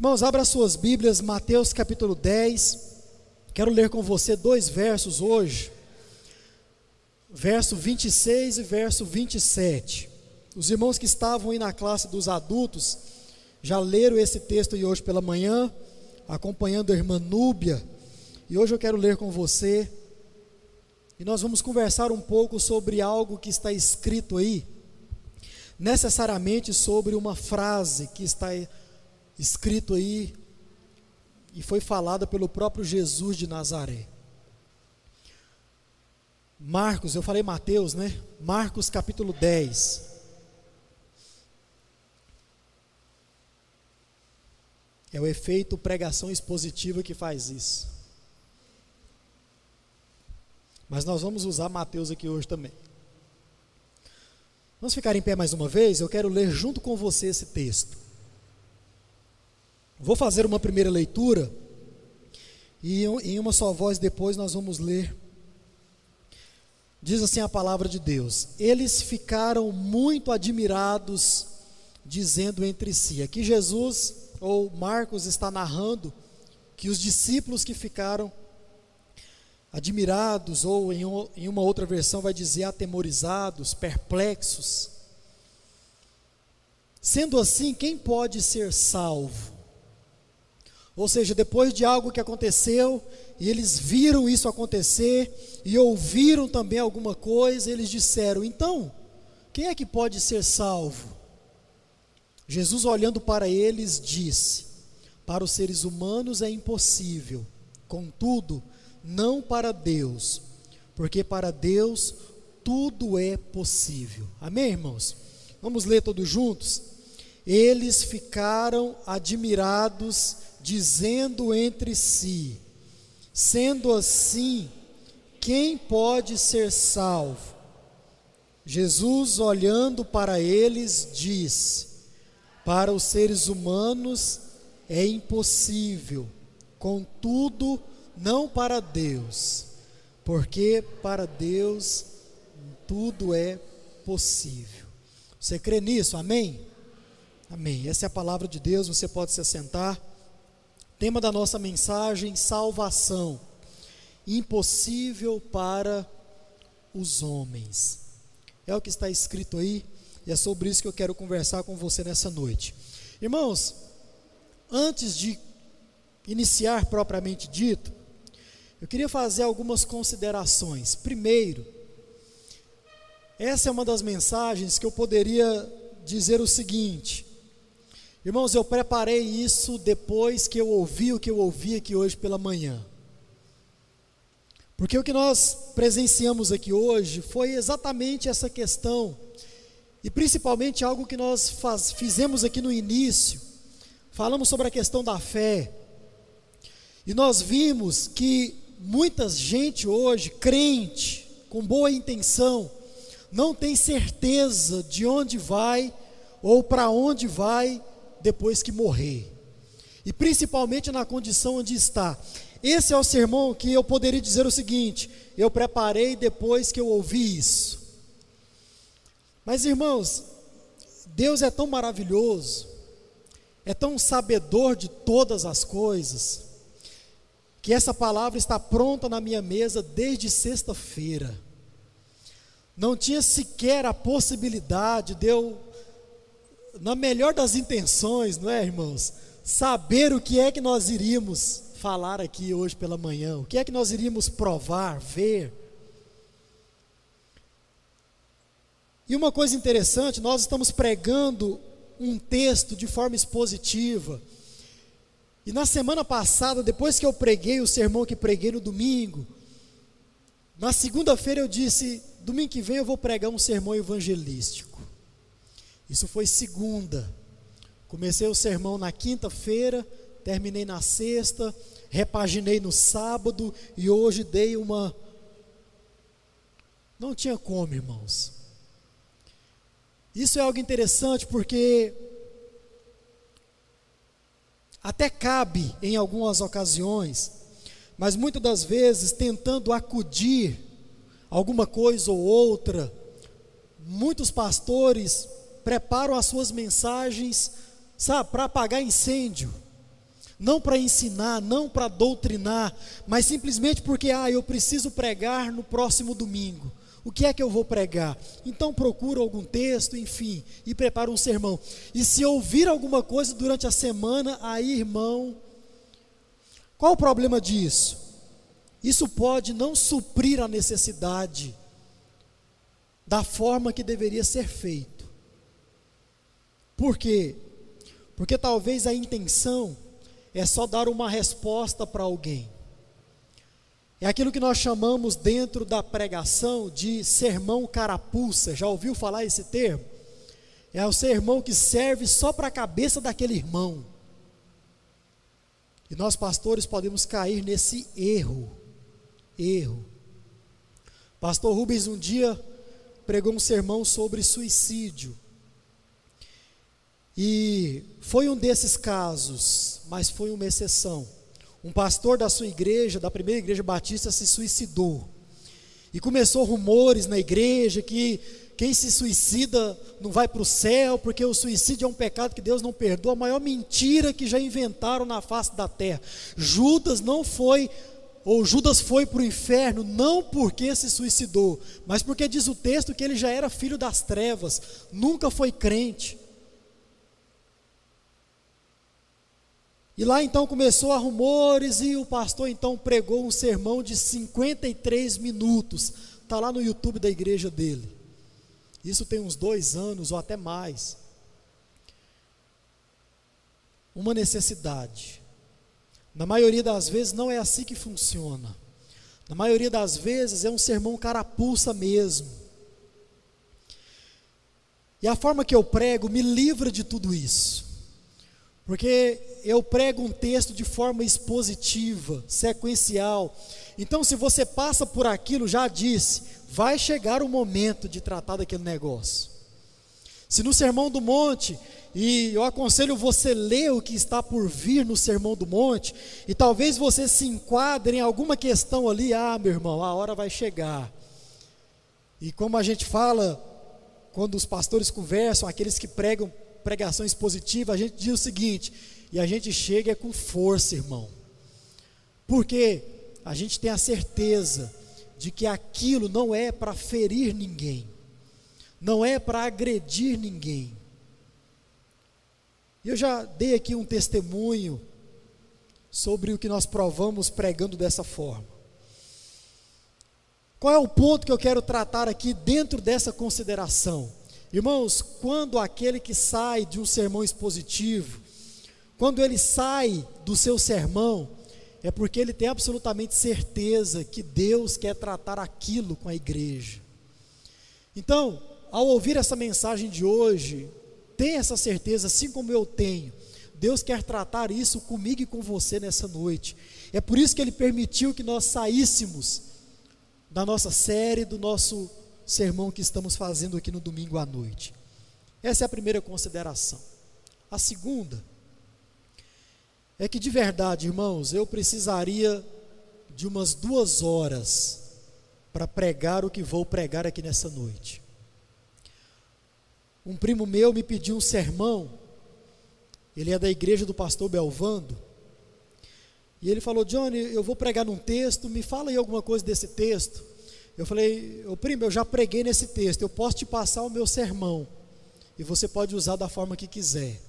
Irmãos, abra suas Bíblias, Mateus capítulo 10. Quero ler com você dois versos hoje. Verso 26 e verso 27. Os irmãos que estavam aí na classe dos adultos já leram esse texto aí hoje pela manhã, acompanhando a irmã Núbia. E hoje eu quero ler com você. E nós vamos conversar um pouco sobre algo que está escrito aí, necessariamente sobre uma frase que está escrito aí e foi falada pelo próprio Jesus de Nazaré. Marcos, eu falei Mateus, né? Marcos capítulo 10. É o efeito pregação expositiva que faz isso. Mas nós vamos usar Mateus aqui hoje também. Vamos ficar em pé mais uma vez? Eu quero ler junto com você esse texto. Vou fazer uma primeira leitura e em uma só voz depois nós vamos ler. Diz assim a palavra de Deus: Eles ficaram muito admirados, dizendo entre si. Aqui Jesus, ou Marcos, está narrando que os discípulos que ficaram admirados, ou em uma outra versão vai dizer atemorizados, perplexos. Sendo assim, quem pode ser salvo? Ou seja, depois de algo que aconteceu, e eles viram isso acontecer, e ouviram também alguma coisa, eles disseram: então, quem é que pode ser salvo? Jesus, olhando para eles, disse: Para os seres humanos é impossível, contudo, não para Deus, porque para Deus tudo é possível. Amém, irmãos? Vamos ler todos juntos? Eles ficaram admirados dizendo entre si: Sendo assim, quem pode ser salvo? Jesus, olhando para eles, disse: Para os seres humanos é impossível, contudo, não para Deus, porque para Deus tudo é possível. Você crê nisso? Amém? Amém. Essa é a palavra de Deus, você pode se assentar. Tema da nossa mensagem: salvação. Impossível para os homens. É o que está escrito aí, e é sobre isso que eu quero conversar com você nessa noite. Irmãos, antes de iniciar propriamente dito, eu queria fazer algumas considerações. Primeiro, essa é uma das mensagens que eu poderia dizer o seguinte: Irmãos, eu preparei isso depois que eu ouvi o que eu ouvi aqui hoje pela manhã. Porque o que nós presenciamos aqui hoje foi exatamente essa questão, e principalmente algo que nós faz, fizemos aqui no início. Falamos sobre a questão da fé, e nós vimos que muita gente hoje, crente, com boa intenção, não tem certeza de onde vai ou para onde vai depois que morrer. E principalmente na condição onde está. Esse é o sermão que eu poderia dizer o seguinte: eu preparei depois que eu ouvi isso. Mas irmãos, Deus é tão maravilhoso, é tão sabedor de todas as coisas, que essa palavra está pronta na minha mesa desde sexta-feira. Não tinha sequer a possibilidade de eu na melhor das intenções, não é, irmãos? Saber o que é que nós iríamos falar aqui hoje pela manhã, o que é que nós iríamos provar, ver. E uma coisa interessante, nós estamos pregando um texto de forma expositiva. E na semana passada, depois que eu preguei o sermão que preguei no domingo, na segunda-feira eu disse: domingo que vem eu vou pregar um sermão evangelístico. Isso foi segunda. Comecei o sermão na quinta-feira, terminei na sexta, repaginei no sábado e hoje dei uma. Não tinha como, irmãos. Isso é algo interessante porque até cabe em algumas ocasiões, mas muitas das vezes tentando acudir alguma coisa ou outra, muitos pastores preparam as suas mensagens, sabe, para apagar incêndio. não para ensinar, não para doutrinar, mas simplesmente porque, ah, eu preciso pregar no próximo domingo. O que é que eu vou pregar? Então procura algum texto, enfim, e prepara um sermão. E se ouvir alguma coisa durante a semana, aí, irmão, qual o problema disso? Isso pode não suprir a necessidade da forma que deveria ser feito. Por quê? Porque talvez a intenção é só dar uma resposta para alguém. É aquilo que nós chamamos dentro da pregação de sermão carapuça. Já ouviu falar esse termo? É o sermão que serve só para a cabeça daquele irmão. E nós, pastores, podemos cair nesse erro. Erro. Pastor Rubens um dia pregou um sermão sobre suicídio. E foi um desses casos, mas foi uma exceção um pastor da sua igreja, da primeira igreja batista, se suicidou. E começou rumores na igreja que quem se suicida não vai para o céu, porque o suicídio é um pecado que Deus não perdoa. A maior mentira que já inventaram na face da terra. Judas não foi, ou Judas foi para o inferno, não porque se suicidou, mas porque diz o texto que ele já era filho das trevas, nunca foi crente. E lá então começou a rumores e o pastor então pregou um sermão de 53 minutos. Está lá no YouTube da igreja dele. Isso tem uns dois anos ou até mais. Uma necessidade. Na maioria das vezes não é assim que funciona. Na maioria das vezes é um sermão carapuça mesmo. E a forma que eu prego me livra de tudo isso. Porque eu prego um texto de forma expositiva, sequencial. Então, se você passa por aquilo, já disse, vai chegar o momento de tratar daquele negócio. Se no Sermão do Monte, e eu aconselho você ler o que está por vir no Sermão do Monte, e talvez você se enquadre em alguma questão ali, ah, meu irmão, a hora vai chegar. E como a gente fala, quando os pastores conversam, aqueles que pregam pregação expositiva, a gente diz o seguinte, e a gente chega com força, irmão. Porque a gente tem a certeza de que aquilo não é para ferir ninguém, não é para agredir ninguém. Eu já dei aqui um testemunho sobre o que nós provamos pregando dessa forma. Qual é o ponto que eu quero tratar aqui dentro dessa consideração? Irmãos, quando aquele que sai de um sermão expositivo, quando ele sai do seu sermão, é porque ele tem absolutamente certeza que Deus quer tratar aquilo com a igreja. Então, ao ouvir essa mensagem de hoje, tenha essa certeza, assim como eu tenho. Deus quer tratar isso comigo e com você nessa noite. É por isso que Ele permitiu que nós saíssemos da nossa série, do nosso sermão que estamos fazendo aqui no domingo à noite. Essa é a primeira consideração. A segunda é que de verdade, irmãos, eu precisaria de umas duas horas para pregar o que vou pregar aqui nessa noite. Um primo meu me pediu um sermão, ele é da igreja do pastor Belvando, e ele falou: Johnny, eu vou pregar num texto, me fala aí alguma coisa desse texto. Eu falei, ô primo, eu já preguei nesse texto, eu posso te passar o meu sermão, e você pode usar da forma que quiser.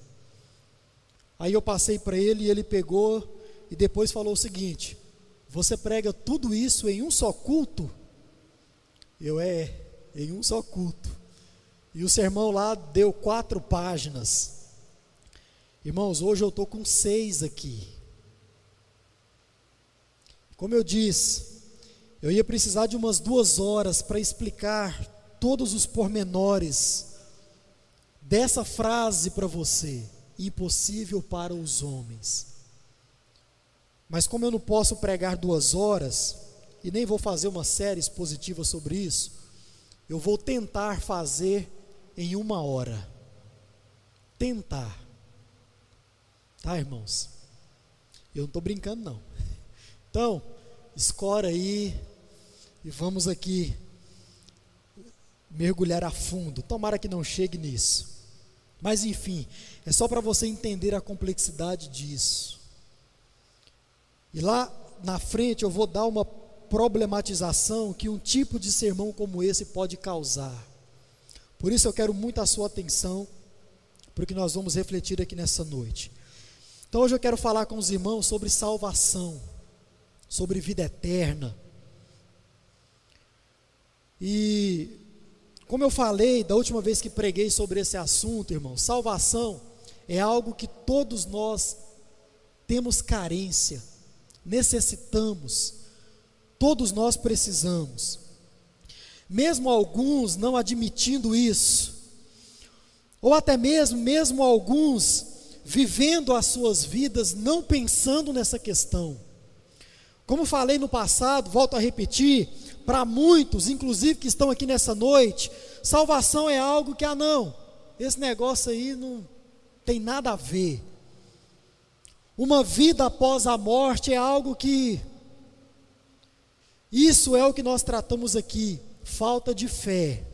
Aí eu passei para ele e ele pegou e depois falou o seguinte: Você prega tudo isso em um só culto? Eu é, em um só culto. E o sermão lá deu quatro páginas. Irmãos, hoje eu estou com seis aqui. Como eu disse, eu ia precisar de umas duas horas para explicar todos os pormenores dessa frase para você: impossível para os homens. Mas como eu não posso pregar duas horas, e nem vou fazer uma série expositiva sobre isso, eu vou tentar fazer em uma hora. Tentar. Tá, irmãos? Eu não estou brincando, não. Então, escora aí e vamos aqui mergulhar a fundo. Tomara que não chegue nisso. Mas enfim, é só para você entender a complexidade disso. E lá na frente eu vou dar uma problematização que um tipo de sermão como esse pode causar. Por isso eu quero muito a sua atenção, porque nós vamos refletir aqui nessa noite. Então hoje eu quero falar com os irmãos sobre salvação, sobre vida eterna. E como eu falei da última vez que preguei sobre esse assunto, irmão, salvação é algo que todos nós temos carência, necessitamos, todos nós precisamos. Mesmo alguns não admitindo isso, ou até mesmo, mesmo alguns vivendo as suas vidas não pensando nessa questão. Como falei no passado, volto a repetir, para muitos, inclusive que estão aqui nessa noite, salvação é algo que, ah, não, esse negócio aí não tem nada a ver. Uma vida após a morte é algo que. Isso é o que nós tratamos aqui, falta de fé.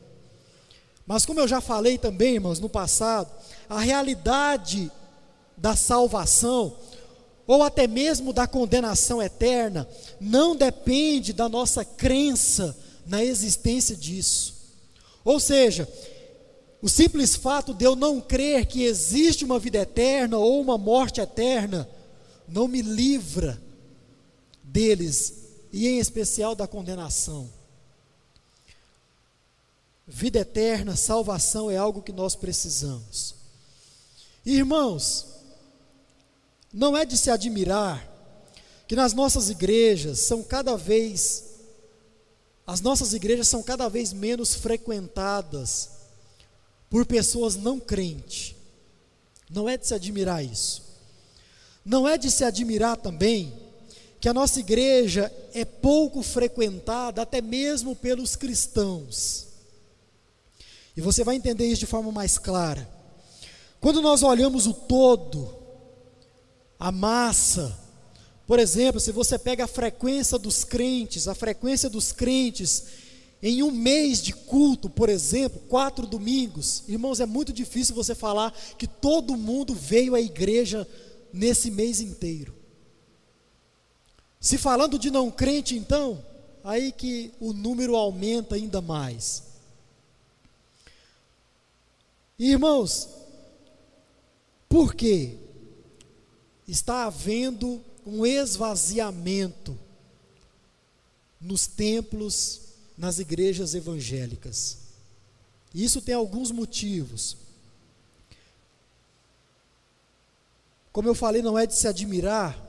Mas, como eu já falei também, irmãos, no passado, a realidade da salvação ou até mesmo da condenação eterna, não depende da nossa crença na existência disso. Ou seja, o simples fato de eu não crer que existe uma vida eterna ou uma morte eterna, não me livra deles, e em especial da condenação. Vida eterna, salvação é algo que nós precisamos. Irmãos, não é de se admirar que nas nossas igrejas são cada vez as nossas igrejas são cada vez menos frequentadas por pessoas não crentes. Não é de se admirar isso. Não é de se admirar também que a nossa igreja é pouco frequentada até mesmo pelos cristãos. E você vai entender isso de forma mais clara. Quando nós olhamos o todo, a massa. Por exemplo, se você pega a frequência dos crentes, a frequência dos crentes em um mês de culto, por exemplo, quatro domingos, irmãos, é muito difícil você falar que todo mundo veio à igreja nesse mês inteiro. Se falando de não crente, então, aí que o número aumenta ainda mais. Irmãos, por quê? Está havendo um esvaziamento nos templos, nas igrejas evangélicas. Isso tem alguns motivos. Como eu falei, não é de se admirar,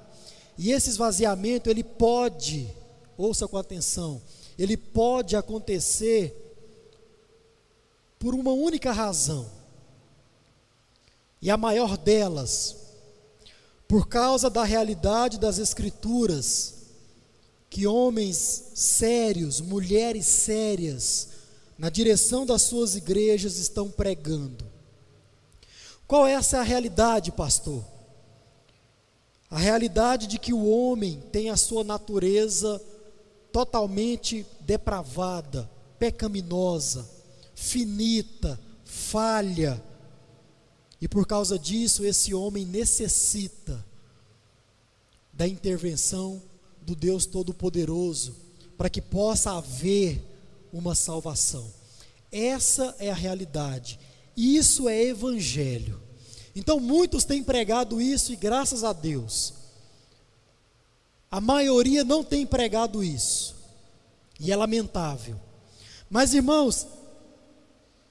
e esse esvaziamento ele pode, ouça com atenção, ele pode acontecer por uma única razão. E a maior delas, por causa da realidade das Escrituras, que homens sérios, mulheres sérias, na direção das suas igrejas estão pregando. Qual é essa realidade, pastor? A realidade de que o homem tem a sua natureza totalmente depravada, pecaminosa, finita, falha, e por causa disso, esse homem necessita da intervenção do Deus Todo-Poderoso para que possa haver uma salvação. Essa é a realidade. Isso é evangelho. Então muitos têm pregado isso e graças a Deus. A maioria não tem pregado isso. E é lamentável. Mas irmãos,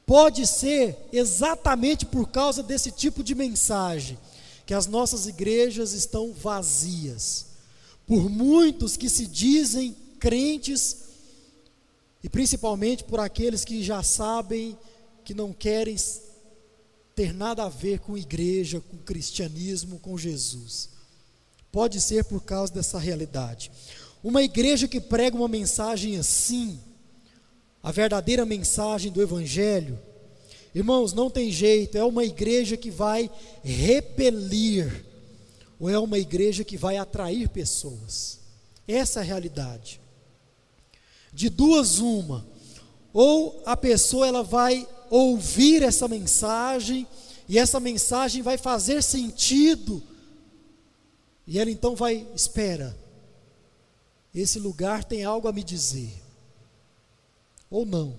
Pode ser exatamente por causa desse tipo de mensagem que as nossas igrejas estão vazias. Por muitos que se dizem crentes e principalmente por aqueles que já sabem que não querem ter nada a ver com igreja, com cristianismo, com Jesus. Pode ser por causa dessa realidade. Uma igreja que prega uma mensagem assim, a verdadeira mensagem do Evangelho, irmãos, não tem jeito, é uma igreja que vai repelir, ou é uma igreja que vai atrair pessoas. Essa é a realidade. De duas, uma, ou a pessoa ela vai ouvir essa mensagem, e essa mensagem vai fazer sentido, e ela então vai, espera, esse lugar tem algo a me dizer. Ou não.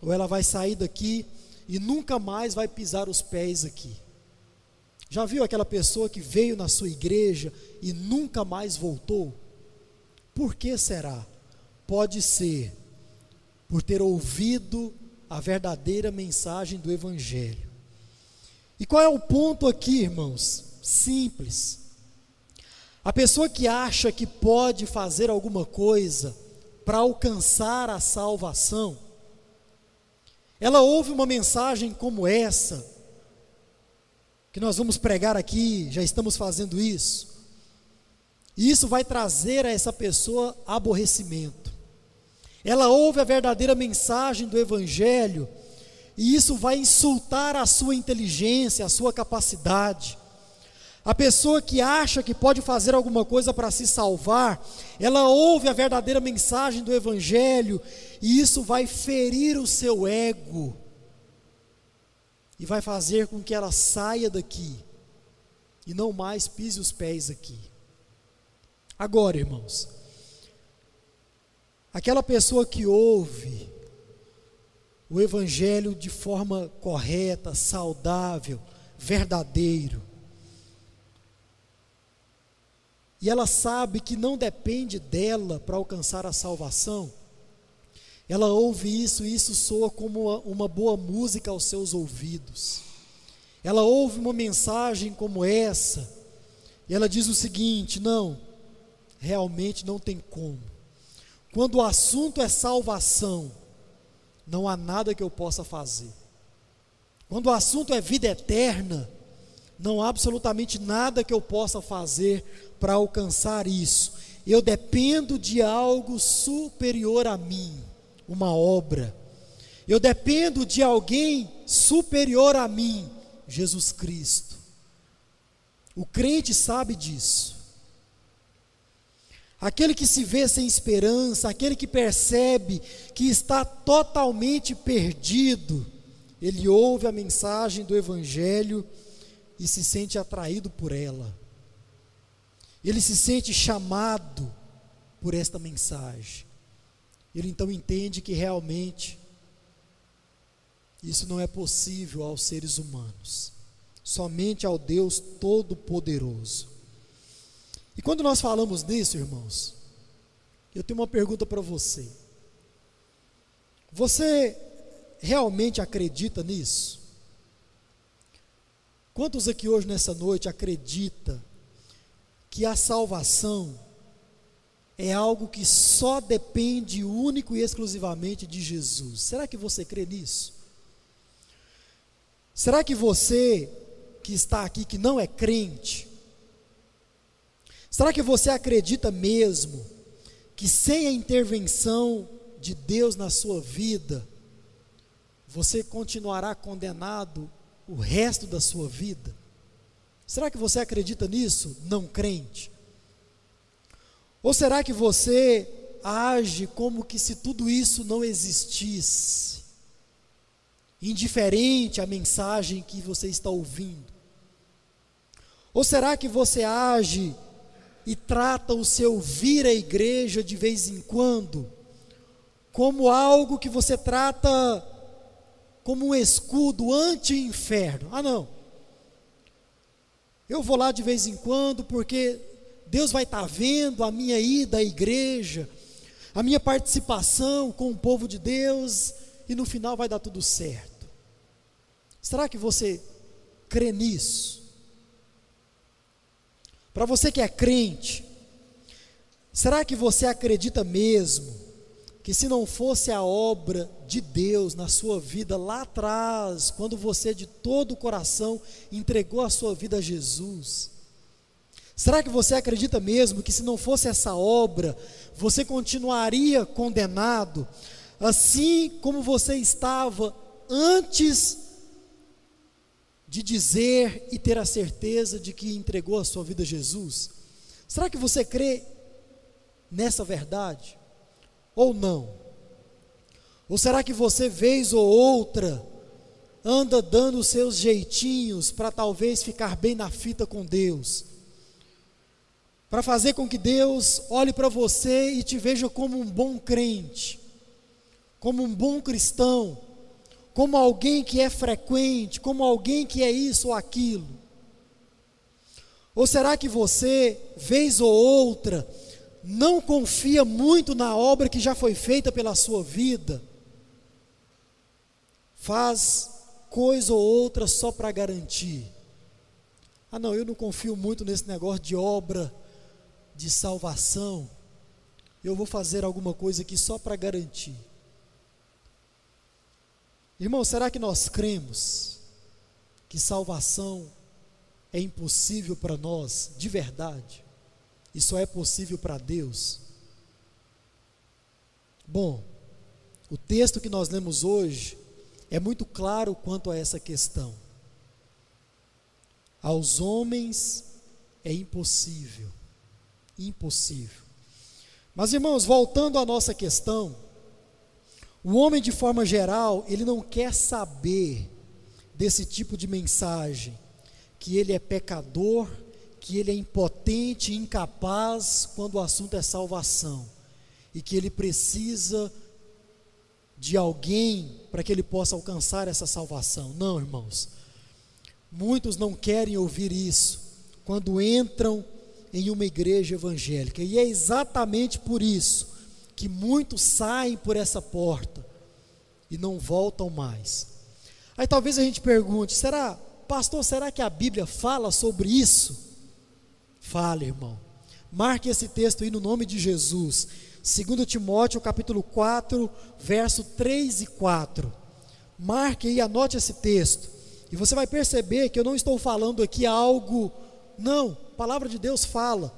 Ou ela vai sair daqui e nunca mais vai pisar os pés aqui. Já viu aquela pessoa que veio na sua igreja e nunca mais voltou? Por que será? Pode ser por ter ouvido a verdadeira mensagem do Evangelho. E qual é o ponto aqui, irmãos? Simples. A pessoa que acha que pode fazer alguma coisa para alcançar a salvação, ela ouve uma mensagem como essa, que nós vamos pregar aqui, já estamos fazendo isso, e isso vai trazer a essa pessoa aborrecimento. Ela ouve a verdadeira mensagem do Evangelho, e isso vai insultar a sua inteligência, a sua capacidade. A pessoa que acha que pode fazer alguma coisa para se salvar, ela ouve a verdadeira mensagem do Evangelho e isso vai ferir o seu ego e vai fazer com que ela saia daqui e não mais pise os pés aqui. Agora, irmãos, aquela pessoa que ouve o Evangelho de forma correta, saudável, verdadeiro, e ela sabe que não depende dela para alcançar a salvação, ela ouve isso e isso soa como uma, uma, boa música aos seus ouvidos. Ela ouve uma mensagem como essa e ela diz o seguinte: não, realmente não tem como. Quando o assunto é salvação, não há nada que eu possa fazer. Quando o assunto é vida eterna, não há absolutamente nada que eu possa fazer para alcançar isso. Eu dependo de algo superior a mim, uma obra. Eu dependo de alguém superior a mim, Jesus Cristo. O crente sabe disso. Aquele que se vê sem esperança, aquele que percebe que está totalmente perdido, ele ouve a mensagem do Evangelho e se sente atraído por ela. Ele se sente chamado por esta mensagem. Ele então entende que realmente isso não é possível aos seres humanos, somente ao Deus Todo-Poderoso. E quando nós falamos nisso, irmãos, eu tenho uma pergunta para você. Você realmente acredita nisso? Quantos aqui hoje nessa noite acredita que a salvação é algo que só depende único e exclusivamente de Jesus? Será que você crê nisso? Será que você que está aqui que não é crente, será que você acredita mesmo que sem a intervenção de Deus na sua vida, você continuará condenado o resto da sua vida? Será que você acredita nisso, não crente? Ou será que você age como que se tudo isso não existisse, indiferente à mensagem que você está ouvindo? Ou será que você age e trata o seu vir à igreja de vez em quando como algo que você trata como um escudo anti-inferno. Ah, não. Eu vou lá de vez em quando porque Deus vai estar tá vendo a minha ida à igreja, a minha participação com o povo de Deus e no final vai dar tudo certo. Será que você crê nisso? Para você que é crente, será que você acredita mesmo que se não fosse a obra de Deus na sua vida lá atrás, quando você de todo o coração entregou a sua vida a Jesus, será que você acredita mesmo que se não fosse essa obra, você continuaria condenado, assim como você estava antes de dizer e ter a certeza de que entregou a sua vida a Jesus? Será que você crê nessa verdade? Ou não? Ou será que você, vez ou outra, anda dando os seus jeitinhos para talvez ficar bem na fita com Deus? para fazer com que Deus olhe para você e te veja como um bom crente, como um bom cristão, como alguém que é frequente, como alguém que é isso ou aquilo? Ou será que você, vez ou outra, não confia muito na obra que já foi feita pela sua vida? Faz coisa ou outra só para garantir. Ah, não, eu não confio muito nesse negócio de obra de salvação. Eu vou fazer alguma coisa aqui só para garantir. Irmão, será que nós cremos que salvação é impossível para nós, de verdade? E só é possível para Deus? Bom, o texto que nós lemos hoje é muito claro quanto a essa questão. Aos homens é impossível, impossível. Mas irmãos, voltando à nossa questão, o homem, de forma geral, ele não quer saber desse tipo de mensagem, que ele é pecador, que ele é impotente, incapaz quando o assunto é salvação, e que ele precisa de alguém para que ele possa alcançar essa salvação. Não, irmãos. Muitos não querem ouvir isso quando entram em uma igreja evangélica, e é exatamente por isso que muitos saem por essa porta e não voltam mais. Aí talvez a gente pergunte: será, pastor, será que a Bíblia fala sobre isso? Fala, irmão. Marque esse texto aí no nome de Jesus. 2 Timóteo capítulo 4, verso 3 e 4. Marque aí, anote esse texto. E você vai perceber que eu não estou falando aqui algo. Não, a palavra de Deus fala.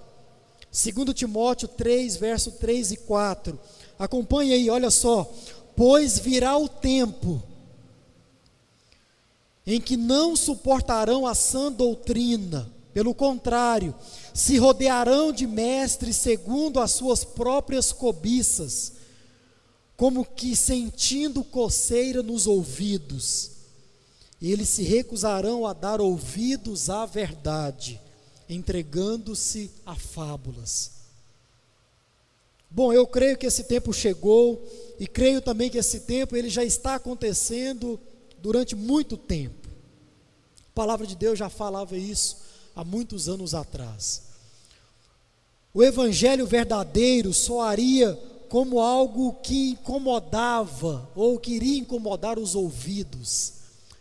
2 Timóteo 3, verso 3 e 4. Acompanhe aí, olha só. Pois virá o tempo em que não suportarão a sã doutrina, pelo contrário, se rodearão de mestres segundo as suas próprias cobiças, como que sentindo coceira nos ouvidos. Eles se recusarão a dar ouvidos à verdade entregando-se a fábulas. Bom, eu creio que esse tempo chegou e creio também que esse tempo ele já está acontecendo durante muito tempo. A palavra de Deus já falava isso há muitos anos atrás. O evangelho verdadeiro soaria como algo que incomodava ou queria incomodar os ouvidos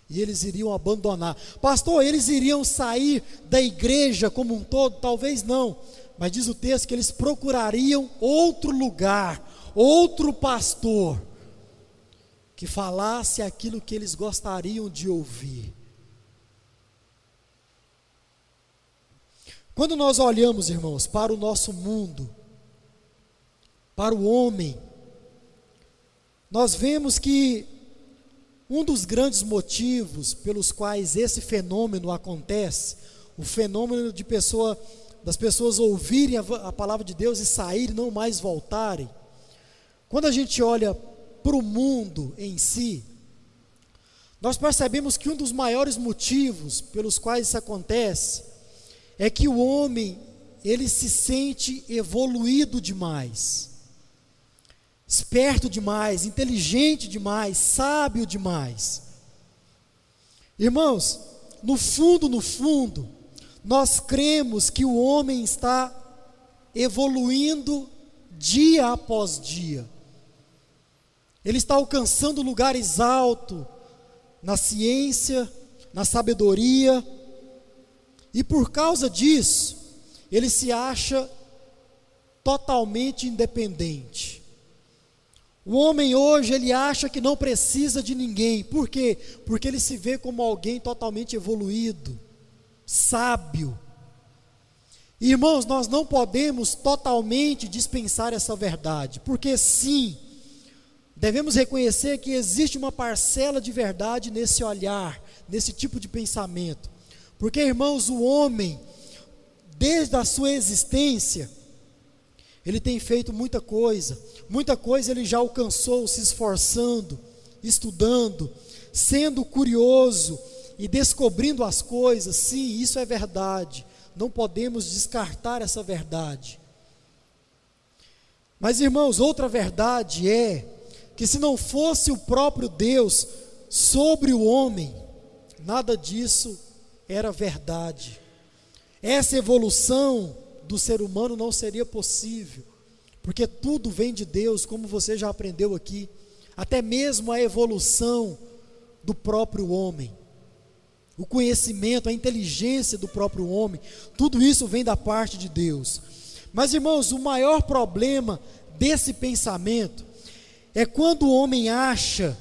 e eles iriam abandonar. Pastor, eles iriam sair da igreja como um todo? Talvez não. Mas diz o texto que eles procurariam outro lugar, outro pastor, que falasse aquilo que eles gostariam de ouvir. Quando nós olhamos, irmãos, para o nosso mundo, para o homem, nós vemos que um dos grandes motivos pelos quais esse fenômeno acontece, o fenômeno de pessoa, das pessoas ouvirem a, a palavra de Deus e saírem, não mais voltarem. Quando a gente olha para o mundo em si, nós percebemos que um dos maiores motivos pelos quais isso acontece é que o homem ele se sente evoluído demais esperto demais, inteligente demais, sábio demais. Irmãos, no fundo, no fundo, nós cremos que o homem está evoluindo dia após dia. Ele está alcançando lugares altos na ciência, na sabedoria, e por causa disso, ele se acha totalmente independente. O homem hoje, ele acha que não precisa de ninguém. Por quê? Porque ele se vê como alguém totalmente evoluído, sábio. Irmãos, nós não podemos totalmente dispensar essa verdade, porque sim, devemos reconhecer que existe uma parcela de verdade nesse olhar, nesse tipo de pensamento. Porque, irmãos, o homem, desde a sua existência, ele tem feito muita coisa, muita coisa ele já alcançou se esforçando, estudando, sendo curioso e descobrindo as coisas. Sim, isso é verdade. não podemos descartar essa verdade. Mas, irmãos, outra verdade é que se não fosse o próprio Deus sobre o homem, nada disso era verdade. Essa evolução do ser humano não seria possível, porque tudo vem de Deus, como você já aprendeu aqui, até mesmo a evolução do próprio homem. O conhecimento, a inteligência do próprio homem, tudo isso vem da parte de Deus. Mas, irmãos, o maior problema desse pensamento é quando o homem acha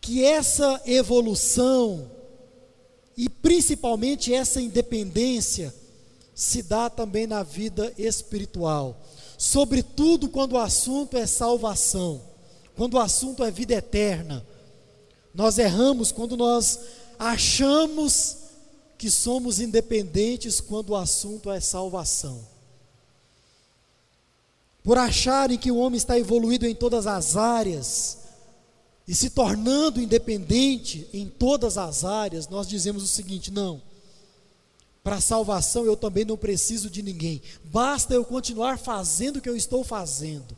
que essa evolução e principalmente essa independência se dá também na vida espiritual, sobretudo quando o assunto é salvação, quando o assunto é vida eterna. Nós erramos quando nós achamos que somos independentes quando o assunto é salvação. Por acharem que o homem está evoluído em todas as áreas e se tornando independente em todas as áreas, nós dizemos o seguinte: não, para salvação eu também não preciso de ninguém, basta eu continuar fazendo o que eu estou fazendo,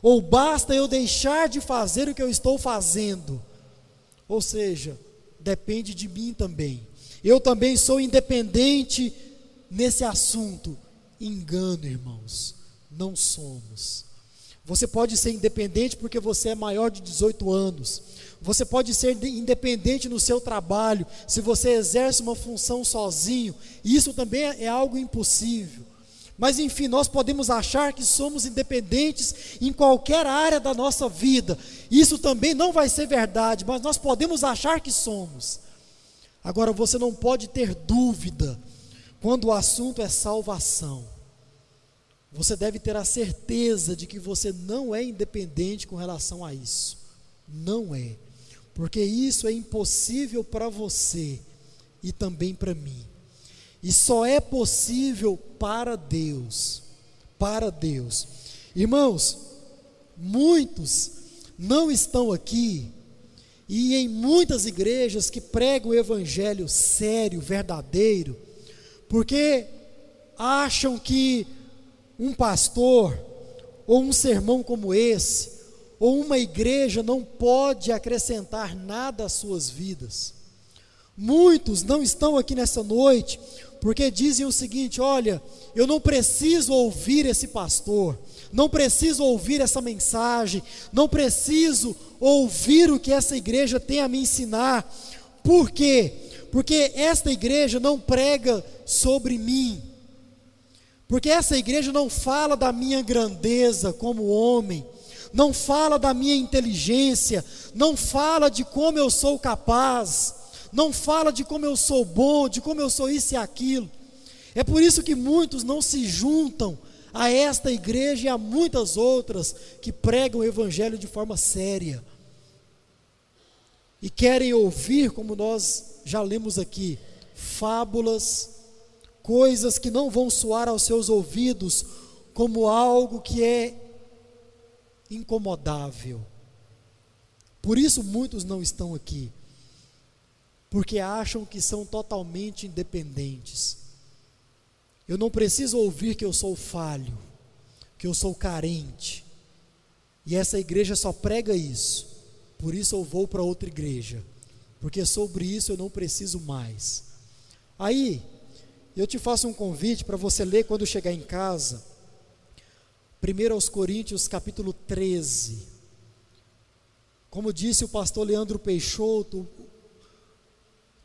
ou basta eu deixar de fazer o que eu estou fazendo, ou seja, depende de mim também. Eu também sou independente nesse assunto. Engano, irmãos, não somos. Você pode ser independente porque você é maior de 18 anos. Você pode ser independente no seu trabalho, se você exerce uma função sozinho. Isso também é algo impossível. Mas enfim, nós podemos achar que somos independentes em qualquer área da nossa vida. Isso também não vai ser verdade, mas nós podemos achar que somos. Agora, você não pode ter dúvida quando o assunto é salvação. Você deve ter a certeza de que você não é independente com relação a isso. Não é. Porque isso é impossível para você e também para mim. E só é possível para Deus. Para Deus. Irmãos, muitos não estão aqui e em muitas igrejas que pregam o evangelho sério, verdadeiro, porque acham que um pastor ou um sermão como esse ou uma igreja não pode acrescentar nada às suas vidas. Muitos não estão aqui nessa noite porque dizem o seguinte: olha, eu não preciso ouvir esse pastor, não preciso ouvir essa mensagem, não preciso ouvir o que essa igreja tem a me ensinar. Por quê? Porque esta igreja não prega sobre mim, porque essa igreja não fala da minha grandeza como homem, não fala da minha inteligência, não fala de como eu sou capaz não fala de como eu sou bom, de como eu sou isso e aquilo. É por isso que muitos não se juntam a esta igreja e a muitas outras que pregam o evangelho de forma séria. E querem ouvir, como nós já lemos aqui, fábulas, coisas que não vão soar aos seus ouvidos como algo que é incomodável. Por isso muitos não estão aqui porque acham que são totalmente independentes. Eu não preciso ouvir que eu sou falho, que eu sou carente. E essa igreja só prega isso. Por isso eu vou para outra igreja, porque sobre isso eu não preciso mais. Aí, eu te faço um convite para você ler quando chegar em casa. 1 aos Coríntios, capítulo 13. Como disse o pastor Leandro Peixoto,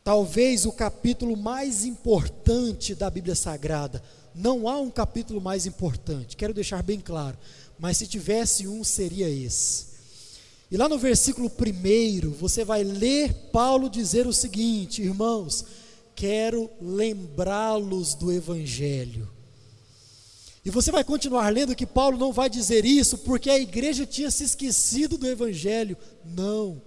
talvez o capítulo mais importante da Bíblia Sagrada. Não há um capítulo mais importante, quero deixar bem claro, mas se tivesse um, seria esse. E lá no versículo 1, você vai ler Paulo dizer o seguinte: irmãos, quero lembrá-los do Evangelho. E você vai continuar lendo que Paulo não vai dizer isso porque a igreja tinha se esquecido do Evangelho. Não.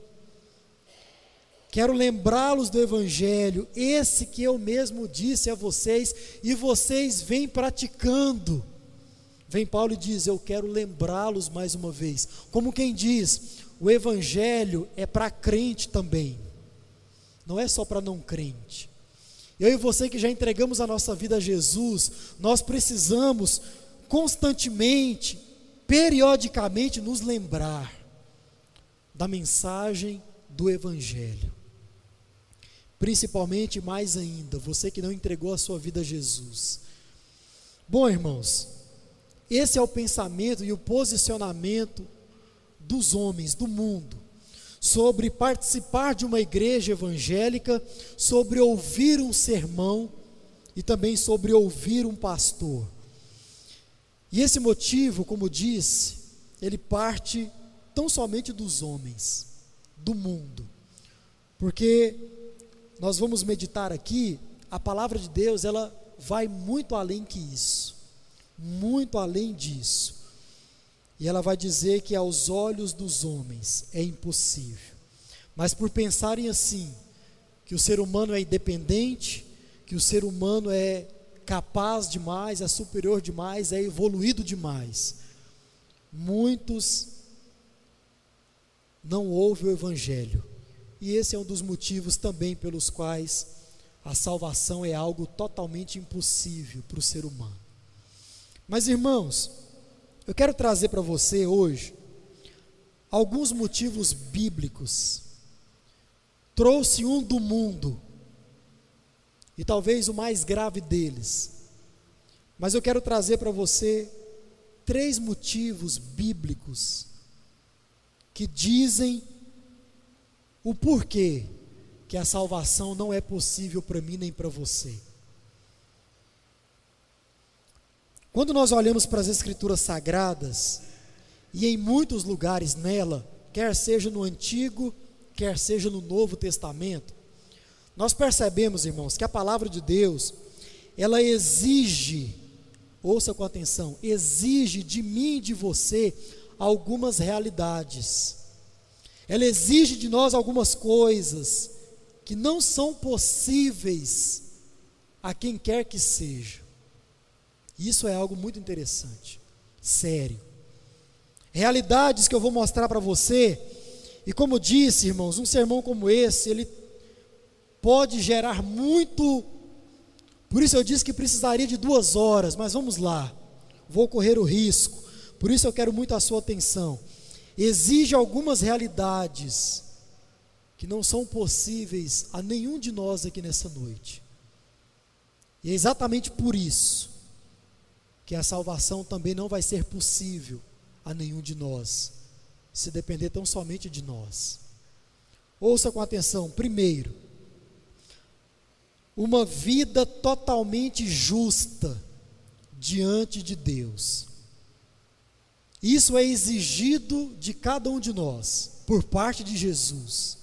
Quero lembrá-los do Evangelho, esse que eu mesmo disse a vocês, e vocês vêm praticando. Vem Paulo e diz: Eu quero lembrá-los mais uma vez. Como quem diz, o Evangelho é para crente também, não é só para não crente. Eu e você que já entregamos a nossa vida a Jesus, nós precisamos constantemente, periodicamente nos lembrar da mensagem do Evangelho. Principalmente, mais ainda, você que não entregou a sua vida a Jesus. Bom, irmãos, esse é o pensamento e o posicionamento dos homens, do mundo, sobre participar de uma igreja evangélica, sobre ouvir um sermão e também sobre ouvir um pastor. E esse motivo, como disse, ele parte tão somente dos homens, do mundo. Porque nós vamos meditar aqui, a palavra de Deus, ela vai muito além que isso. Muito além disso. E ela vai dizer que aos olhos dos homens é impossível. Mas por pensarem assim, que o ser humano é independente, que o ser humano é capaz demais, é superior demais, é evoluído demais. Muitos não ouvem o Evangelho. E esse é um dos motivos também pelos quais a salvação é algo totalmente impossível para o ser humano. Mas irmãos, eu quero trazer para você hoje alguns motivos bíblicos. Trouxe um do mundo, e talvez o mais grave deles. Mas eu quero trazer para você três motivos bíblicos que dizem o porquê que a salvação não é possível para mim nem para você. Quando nós olhamos para as Escrituras Sagradas, e em muitos lugares nela, quer seja no Antigo, quer seja no Novo Testamento, nós percebemos, irmãos, que a palavra de Deus, ela exige, ouça com atenção, exige de mim e de você algumas realidades. Ela exige de nós algumas coisas que não são possíveis a quem quer que seja. Isso é algo muito interessante, sério. Realidades que eu vou mostrar para você, e como disse, irmãos, um sermão como esse, ele pode gerar muito. Por isso eu disse que precisaria de duas horas, mas vamos lá, vou correr o risco. Por isso eu quero muito a sua atenção. Exige algumas realidades que não são possíveis a nenhum de nós aqui nessa noite. E é exatamente por isso que a salvação também não vai ser possível a nenhum de nós, se depender tão somente de nós. Ouça com atenção: primeiro, uma vida totalmente justa diante de Deus. Isso é exigido de cada um de nós, por parte de Jesus.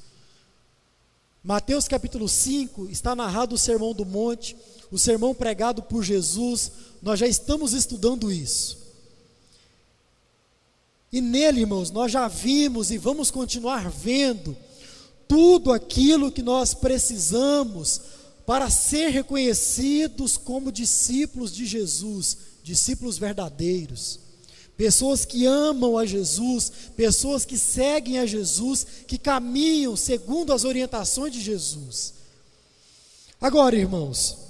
Mateus capítulo 5 está narrado o Sermão do Monte, o sermão pregado por Jesus, nós já estamos estudando isso. E nele, irmãos, nós já vimos e vamos continuar vendo tudo aquilo que nós precisamos para ser reconhecidos como discípulos de Jesus, discípulos verdadeiros. Pessoas que amam a Jesus, pessoas que seguem a Jesus, que caminham segundo as orientações de Jesus. Agora, irmãos,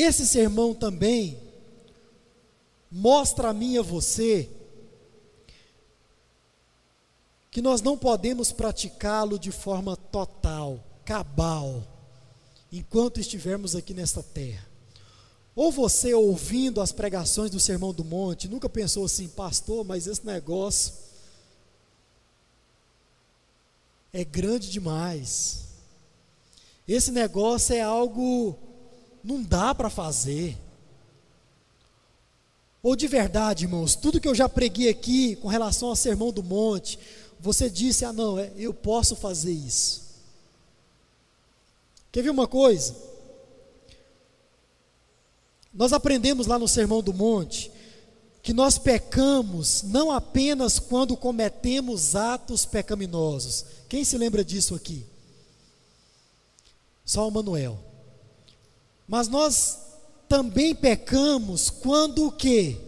esse sermão também mostra a mim e a você que nós não podemos praticá-lo de forma total, cabal, enquanto estivermos aqui nesta terra. Ou você ouvindo as pregações do Sermão do Monte, nunca pensou assim, pastor, mas esse negócio é grande demais. Esse negócio é algo não dá para fazer. Ou de verdade, irmãos, tudo que eu já preguei aqui com relação ao sermão do monte, você disse: ah, não, é, eu posso fazer isso. Quer ver uma coisa? Nós aprendemos lá no Sermão do Monte que nós pecamos não apenas quando cometemos atos pecaminosos. Quem se lembra disso aqui? Só o Manuel. Mas nós também pecamos quando o quê?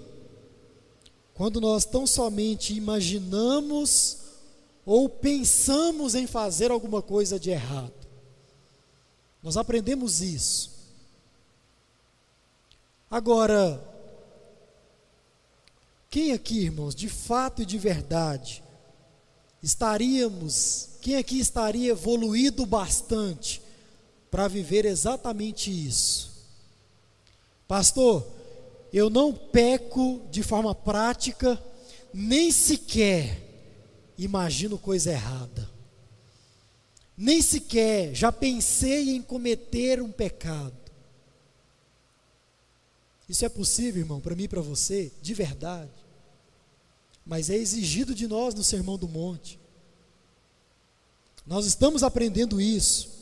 Quando nós tão somente imaginamos ou pensamos em fazer alguma coisa de errado. Nós aprendemos isso. Agora, quem aqui, irmãos, de fato e de verdade, estaríamos, quem aqui estaria evoluído bastante para viver exatamente isso? Pastor, eu não peco de forma prática, nem sequer imagino coisa errada. Nem sequer já pensei em cometer um pecado. Isso é possível, irmão, para mim e para você, de verdade. Mas é exigido de nós no Sermão do Monte. Nós estamos aprendendo isso.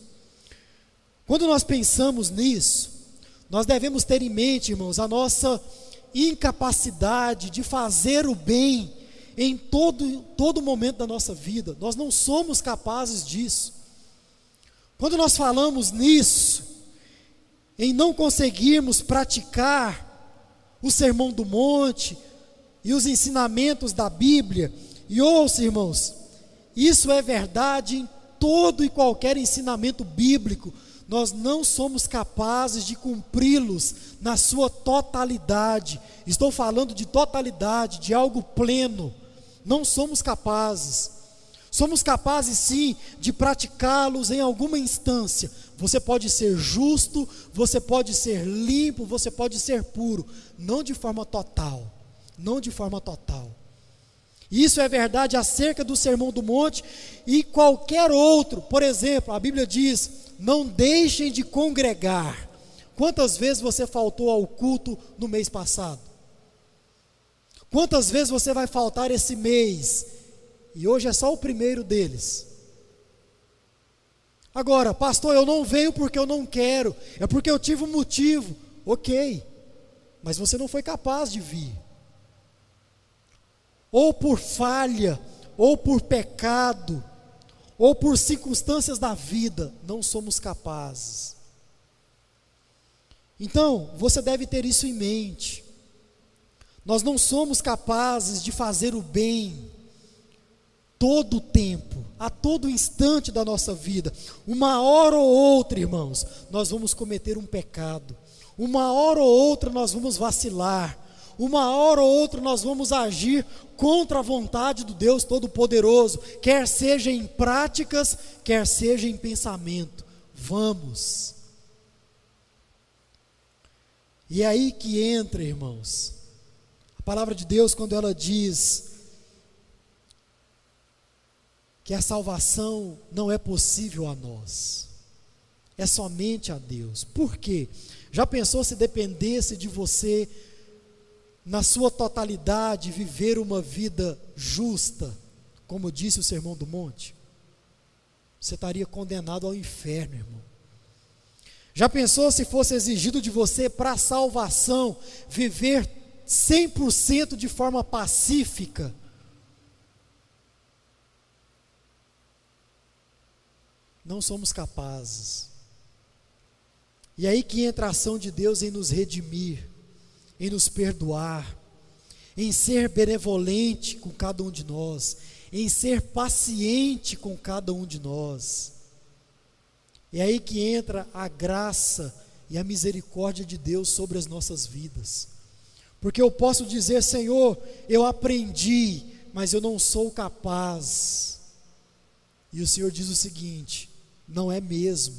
Quando nós pensamos nisso, nós devemos ter em mente, irmãos, a nossa incapacidade de fazer o bem em todo, todo momento da nossa vida. Nós não somos capazes disso. Quando nós falamos nisso, em não conseguirmos praticar o sermão do monte e os ensinamentos da Bíblia, e ouça, irmãos, isso é verdade em todo e qualquer ensinamento bíblico, nós não somos capazes de cumpri-los na sua totalidade. Estou falando de totalidade, de algo pleno. Não somos capazes. Somos capazes sim de praticá-los em alguma instância. Você pode ser justo, você pode ser limpo, você pode ser puro, não de forma total. Não de forma total. Isso é verdade acerca do Sermão do Monte e qualquer outro. Por exemplo, a Bíblia diz: não deixem de congregar. Quantas vezes você faltou ao culto no mês passado? Quantas vezes você vai faltar esse mês? E hoje é só o primeiro deles. Agora, pastor, eu não venho porque eu não quero, é porque eu tive um motivo. Ok, mas você não foi capaz de vir. Ou por falha, ou por pecado, ou por circunstâncias da vida, não somos capazes. Então, você deve ter isso em mente. Nós não somos capazes de fazer o bem todo o tempo, a todo instante da nossa vida. Uma hora ou outra, irmãos, nós vamos cometer um pecado. Uma hora ou outra nós vamos vacilar. Uma hora ou outra nós vamos agir contra a vontade do Deus Todo-Poderoso, quer seja em práticas, quer seja em pensamento. Vamos. E é aí que entra, irmãos, a palavra de Deus, quando ela diz que a salvação não é possível a nós, é somente a Deus. Por quê? Já pensou se dependesse de você? Na sua totalidade, viver uma vida justa, como disse o Sermão do Monte, você estaria condenado ao inferno, irmão. Já pensou se fosse exigido de você para salvação viver 100% de forma pacífica? Não somos capazes. E aí que entra a ação de Deus em nos redimir em nos perdoar, em ser benevolente com cada um de nós, em ser paciente com cada um de nós. É aí que entra a graça e a misericórdia de Deus sobre as nossas vidas. Porque eu posso dizer, Senhor, eu aprendi, mas eu não sou capaz. E o Senhor diz o seguinte: não é mesmo.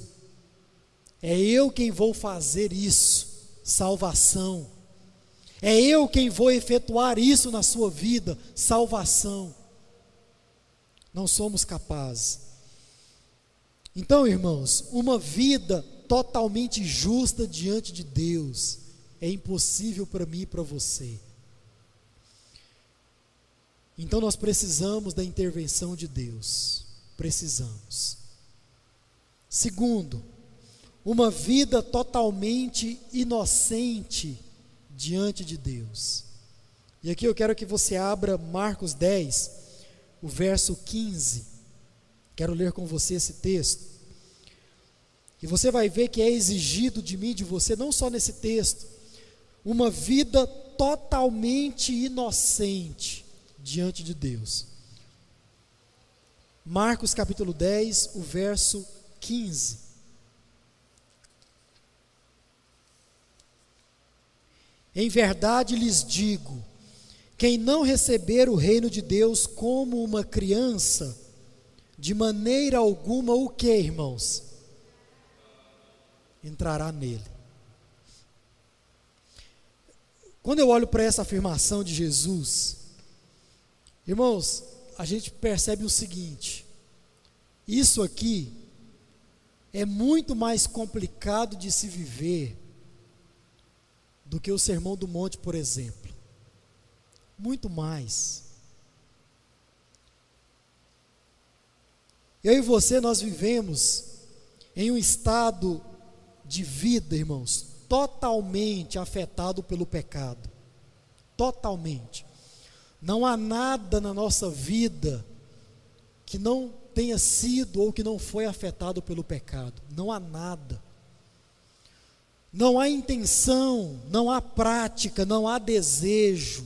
É eu quem vou fazer isso, salvação. É eu quem vou efetuar isso na sua vida, salvação. Não somos capazes. Então, irmãos, uma vida totalmente justa diante de Deus é impossível para mim e para você. Então nós precisamos da intervenção de Deus. Precisamos. Segundo, uma vida totalmente inocente diante de Deus. E aqui eu quero que você abra Marcos 10, o verso 15. Quero ler com você esse texto. E você vai ver que é exigido de mim, de você, não só nesse texto, uma vida totalmente inocente diante de Deus. Marcos capítulo 10, o verso 15. Em verdade lhes digo: quem não receber o reino de Deus como uma criança, de maneira alguma o que, irmãos? Entrará nele. Quando eu olho para essa afirmação de Jesus, irmãos, a gente percebe o seguinte: isso aqui é muito mais complicado de se viver do que o Sermão do Monte, por exemplo. Muito mais. Eu e você, nós vivemos em um estado de vida, irmãos, totalmente afetado pelo pecado. Totalmente. Não há nada na nossa vida que não tenha sido ou que não foi afetado pelo pecado. Não há nada. Não há intenção, não há prática, não há desejo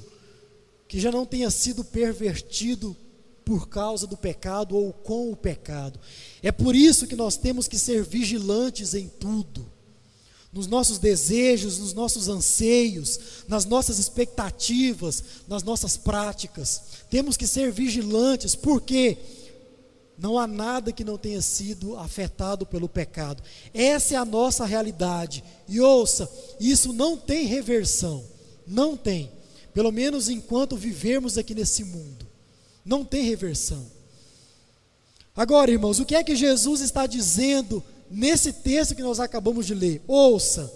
que já não tenha sido pervertido por causa do pecado ou com o pecado. É por isso que nós temos que ser vigilantes em tudo. Nos nossos desejos, nos nossos anseios, nas nossas expectativas, nas nossas práticas. Temos que ser vigilantes, porque não há nada que não tenha sido afetado pelo pecado. Essa é a nossa realidade. E ouça, isso não tem reversão. Não tem. Pelo menos enquanto vivermos aqui nesse mundo. Não tem reversão. Agora, irmãos, o que é que Jesus está dizendo nesse texto que nós acabamos de ler? Ouça.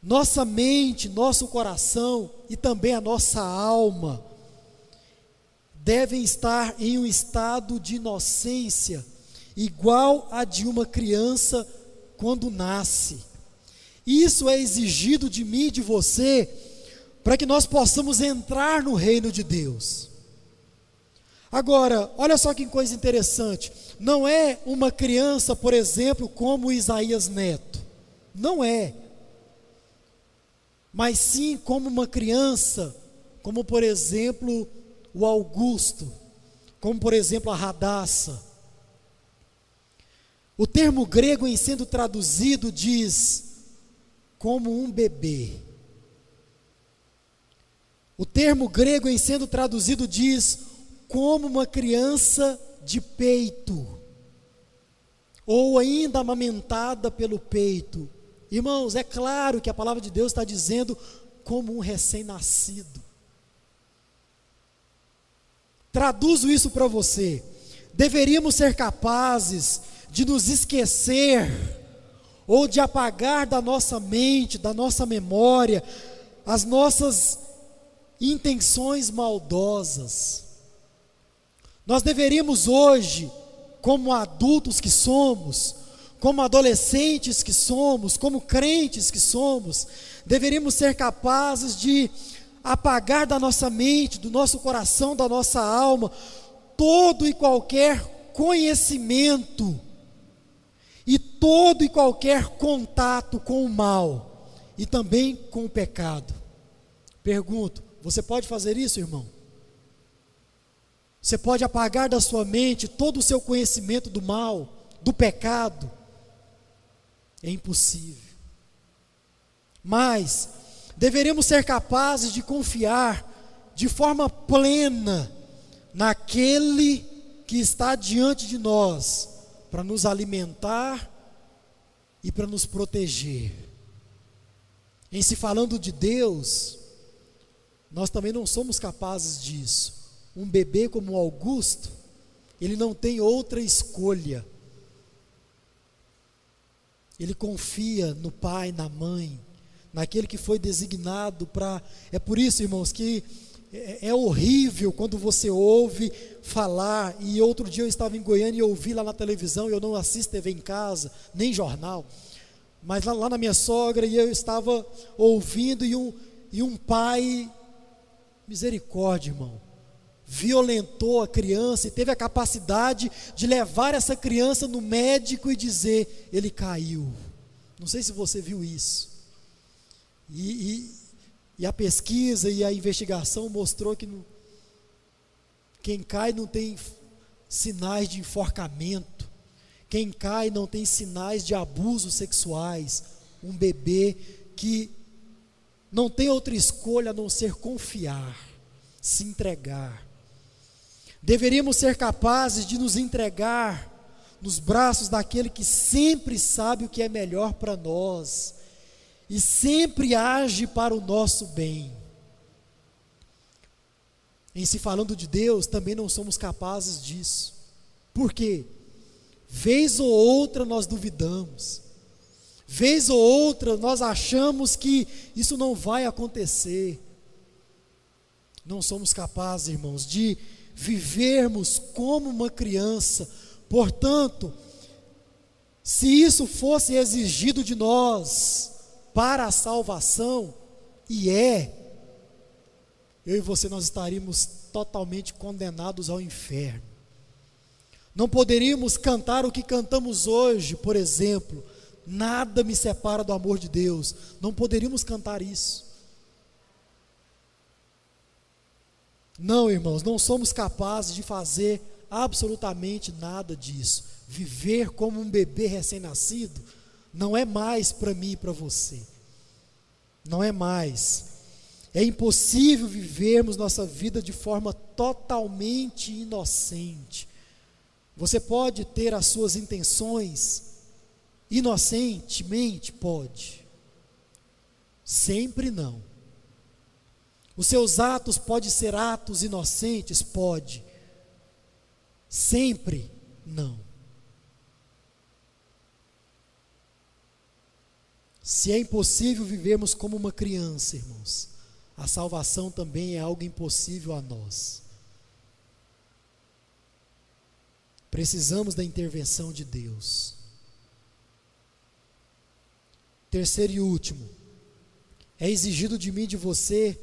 Nossa mente, nosso coração e também a nossa alma devem estar em um estado de inocência igual a de uma criança quando nasce. Isso é exigido de mim e de você para que nós possamos entrar no reino de Deus. Agora, olha só que coisa interessante. Não é uma criança, por exemplo, como Isaías Neto. Não é. Mas sim como uma criança, como por exemplo, o Augusto, como por exemplo a Radassa. O termo grego, em sendo traduzido, diz como um bebê. O termo grego, em sendo traduzido, diz como uma criança de peito, ou ainda amamentada pelo peito. Irmãos, é claro que a palavra de Deus está dizendo como um recém-nascido. Traduzo isso para você. Deveríamos ser capazes de nos esquecer ou de apagar da nossa mente, da nossa memória, as nossas intenções maldosas. Nós deveríamos hoje, como adultos que somos, como adolescentes que somos, como crentes que somos, deveríamos ser capazes de apagar da nossa mente, do nosso coração, da nossa alma, todo e qualquer conhecimento e todo e qualquer contato com o mal e também com o pecado. Pergunto: você pode fazer isso, irmão? Você pode apagar da sua mente todo o seu conhecimento do mal, do pecado? É impossível. Mas deveríamos ser capazes de confiar de forma plena naquele que está diante de nós para nos alimentar e para nos proteger. Em se falando de Deus, nós também não somos capazes disso. Um bebê como Augusto, ele não tem outra escolha. Ele confia no pai, na mãe, naquele que foi designado para. É por isso, irmãos, que é, é, horrível quando você ouve falar. E outro dia eu estava em Goiânia e ouvi lá na televisão, eu não assisto TV em casa, nem jornal. Mas lá, lá na minha sogra, e eu estava ouvindo, e um, e um pai, misericórdia, irmão, violentou a criança e teve a capacidade de levar essa criança no médico e dizer: ele caiu. Não sei se você viu isso. E, e, e a pesquisa e a investigação mostrou que no, quem cai não tem sinais de enforcamento, quem cai não tem sinais de abusos sexuais. Um bebê que não tem outra escolha a não ser confiar, se entregar. Deveríamos ser capazes de nos entregar nos braços daquele que sempre sabe o que é melhor para nós e sempre age para o nosso bem. Em se falando de Deus, também não somos capazes disso. Por quê? Vez ou outra nós duvidamos. Vez ou outra nós achamos que isso não vai acontecer. Não somos capazes, irmãos, de vivermos como uma criança. Portanto, se isso fosse exigido de nós para a salvação, e é, eu e você nós estaríamos totalmente condenados ao inferno. Não poderíamos cantar o que cantamos hoje, por exemplo, nada me separa do amor de Deus. Não poderíamos cantar isso. Não, irmãos, não somos capazes de fazer absolutamente nada disso. Viver como um bebê recém-nascido não é mais para mim e para você. Não é mais. É impossível vivermos nossa vida de forma totalmente inocente. Você pode ter as suas intenções inocentemente? Pode. Sempre não. Os seus atos podem ser atos inocentes? Pode. Sempre não. Se é impossível vivermos como uma criança, irmãos, a salvação também é algo impossível a nós. Precisamos da intervenção de Deus. Terceiro e último, é exigido de mim e de você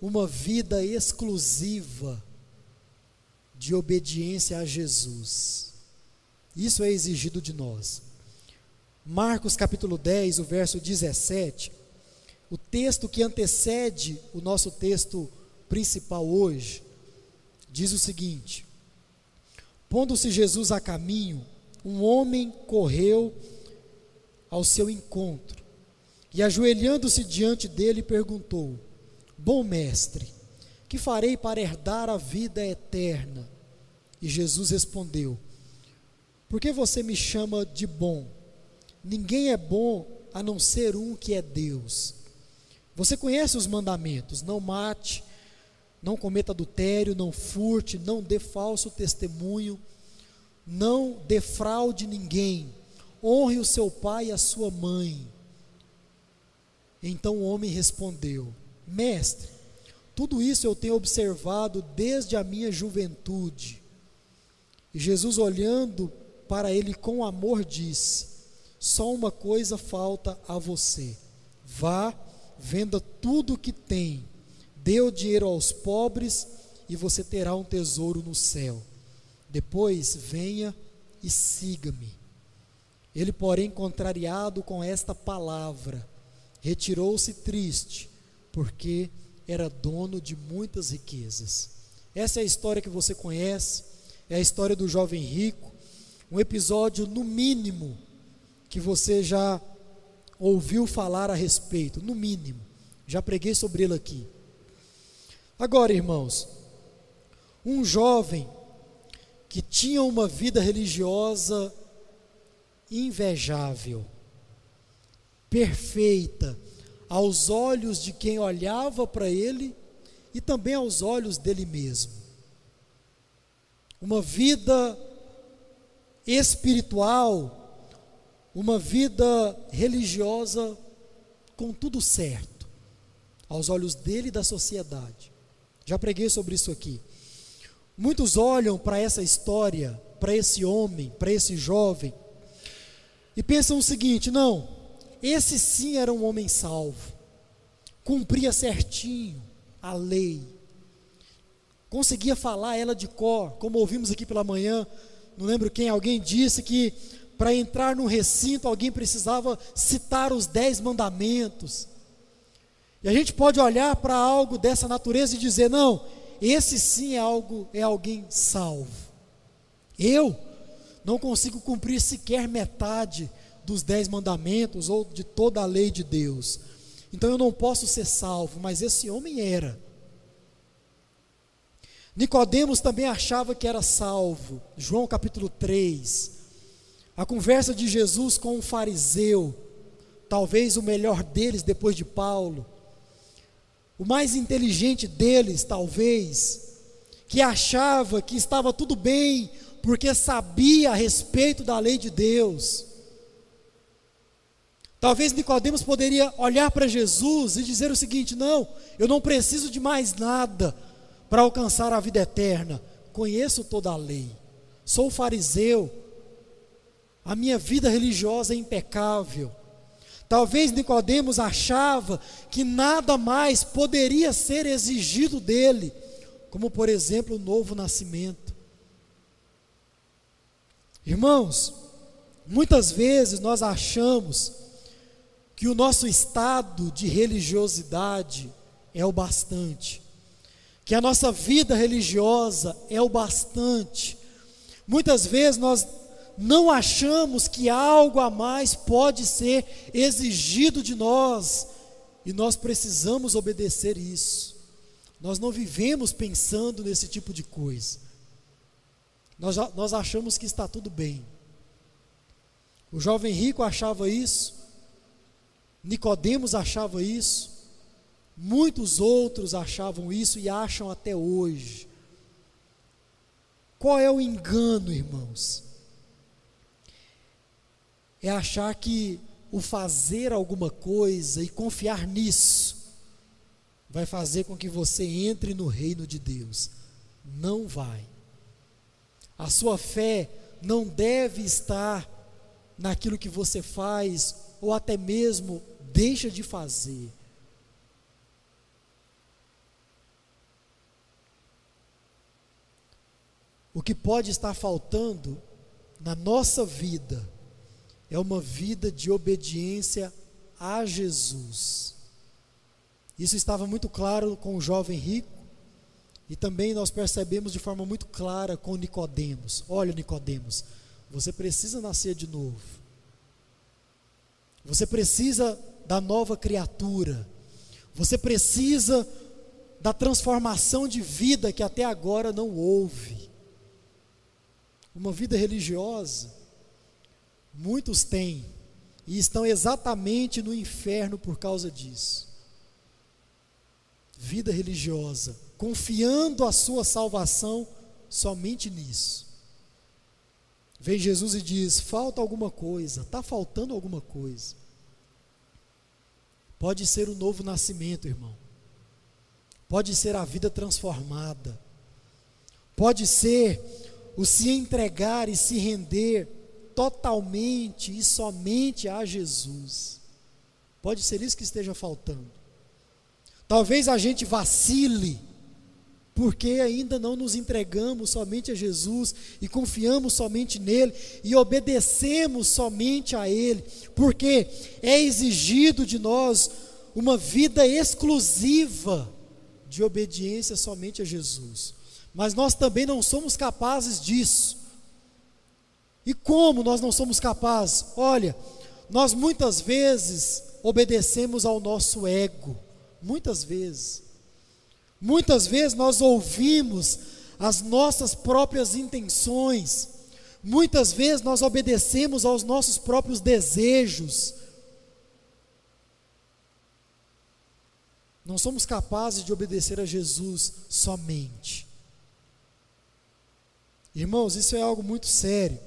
uma vida exclusiva de obediência a Jesus. Isso é exigido de nós. Marcos capítulo 10, o verso 17, o texto que antecede o nosso texto principal hoje, diz o seguinte: Pondo-se Jesus a caminho, um homem correu ao seu encontro e, ajoelhando-se diante dele, perguntou: Bom mestre, que farei para herdar a vida eterna? E Jesus respondeu: Por que você me chama de bom? Ninguém é bom a não ser um que é Deus. Você conhece os mandamentos: não mate, não cometa adultério, não furte, não dê falso testemunho, não defraude ninguém, honre o seu pai e a sua mãe. Então o homem respondeu: Mestre, tudo isso eu tenho observado desde a minha juventude. E Jesus, olhando para ele com amor, disse: só uma coisa falta a você: vá, venda tudo o que tem, dê o dinheiro aos pobres e você terá um tesouro no céu. Depois venha e siga-me. Ele, porém, contrariado com esta palavra, retirou-se triste, porque era dono de muitas riquezas. Essa é a história que você conhece, é a história do jovem rico, um episódio, no mínimo, que você já ouviu falar a respeito, no mínimo. Já preguei sobre ele aqui. Agora, irmãos, um jovem que tinha uma vida religiosa invejável, perfeita, aos olhos de quem olhava para ele e também aos olhos dele mesmo. Uma vida espiritual uma vida religiosa com tudo certo, aos olhos dele e da sociedade. Já preguei sobre isso aqui. Muitos olham para essa história, para esse homem, para esse jovem, e pensam o seguinte: não, esse sim era um homem salvo, cumpria certinho a lei, conseguia falar ela de cor, como ouvimos aqui pela manhã, não lembro quem, alguém disse que para entrar no recinto, alguém precisava citar os dez mandamentos. E a gente pode olhar para algo dessa natureza e dizer: não, esse sim é algo, é alguém salvo. Eu não consigo cumprir sequer metade dos dez mandamentos ou de toda a lei de Deus. então eu não posso ser salvo, mas esse homem era. Nicodemos também achava que era salvo. João capítulo 3. A conversa de Jesus com um fariseu, talvez o melhor deles depois de Paulo, o mais inteligente deles, talvez, que achava que estava tudo bem porque sabia a respeito da lei de Deus. Talvez Nicodemos poderia olhar para Jesus e dizer o seguinte: "Não, eu não preciso de mais nada para alcançar a vida eterna. Conheço toda a lei. Sou fariseu. A minha vida religiosa é impecável." Talvez Nicodemos achava que nada mais poderia ser exigido dele, como por exemplo o novo nascimento. Irmãos, muitas vezes nós achamos que o nosso estado de religiosidade é o bastante, que a nossa vida religiosa é o bastante. Muitas vezes nós não achamos que algo a mais pode ser exigido de nós e nós precisamos obedecer isso. Nós não vivemos pensando nesse tipo de coisa. Nós, nós achamos que está tudo bem. O jovem rico achava isso, Nicodemos achava isso, muitos outros achavam isso e acham até hoje. Qual é o engano, irmãos? É achar que o fazer alguma coisa e confiar nisso vai fazer com que você entre no reino de Deus. Não vai. A sua fé não deve estar naquilo que você faz ou até mesmo deixa de fazer. O que pode estar faltando na nossa vida é uma vida de obediência a Jesus. Isso estava muito claro com o jovem rico e também nós percebemos de forma muito clara com Nicodemos. Olha, Nicodemos, você precisa nascer de novo. Você precisa da nova criatura. Você precisa da transformação de vida que até agora não houve. Uma vida religiosa, muitos têm e estão exatamente no inferno por causa disso. Vida religiosa, confiando a sua salvação somente nisso. Vem Jesus e diz: falta alguma coisa, está faltando alguma coisa. Pode ser o novo nascimento, irmão. Pode ser a vida transformada. Pode ser o se entregar e se render totalmente e somente a Jesus. Pode ser isso que esteja faltando. Talvez a gente vacile, porque ainda não nos entregamos somente a Jesus e confiamos somente nele e obedecemos somente a ele, porque é exigido de nós uma vida exclusiva de obediência somente a Jesus. Mas nós também não somos capazes disso. E como nós não somos capazes? Olha, nós muitas vezes obedecemos ao nosso ego, muitas vezes. Muitas vezes nós ouvimos as nossas próprias intenções, muitas vezes nós obedecemos aos nossos próprios desejos. Não somos capazes de obedecer a Jesus somente. Irmãos, isso é algo muito sério.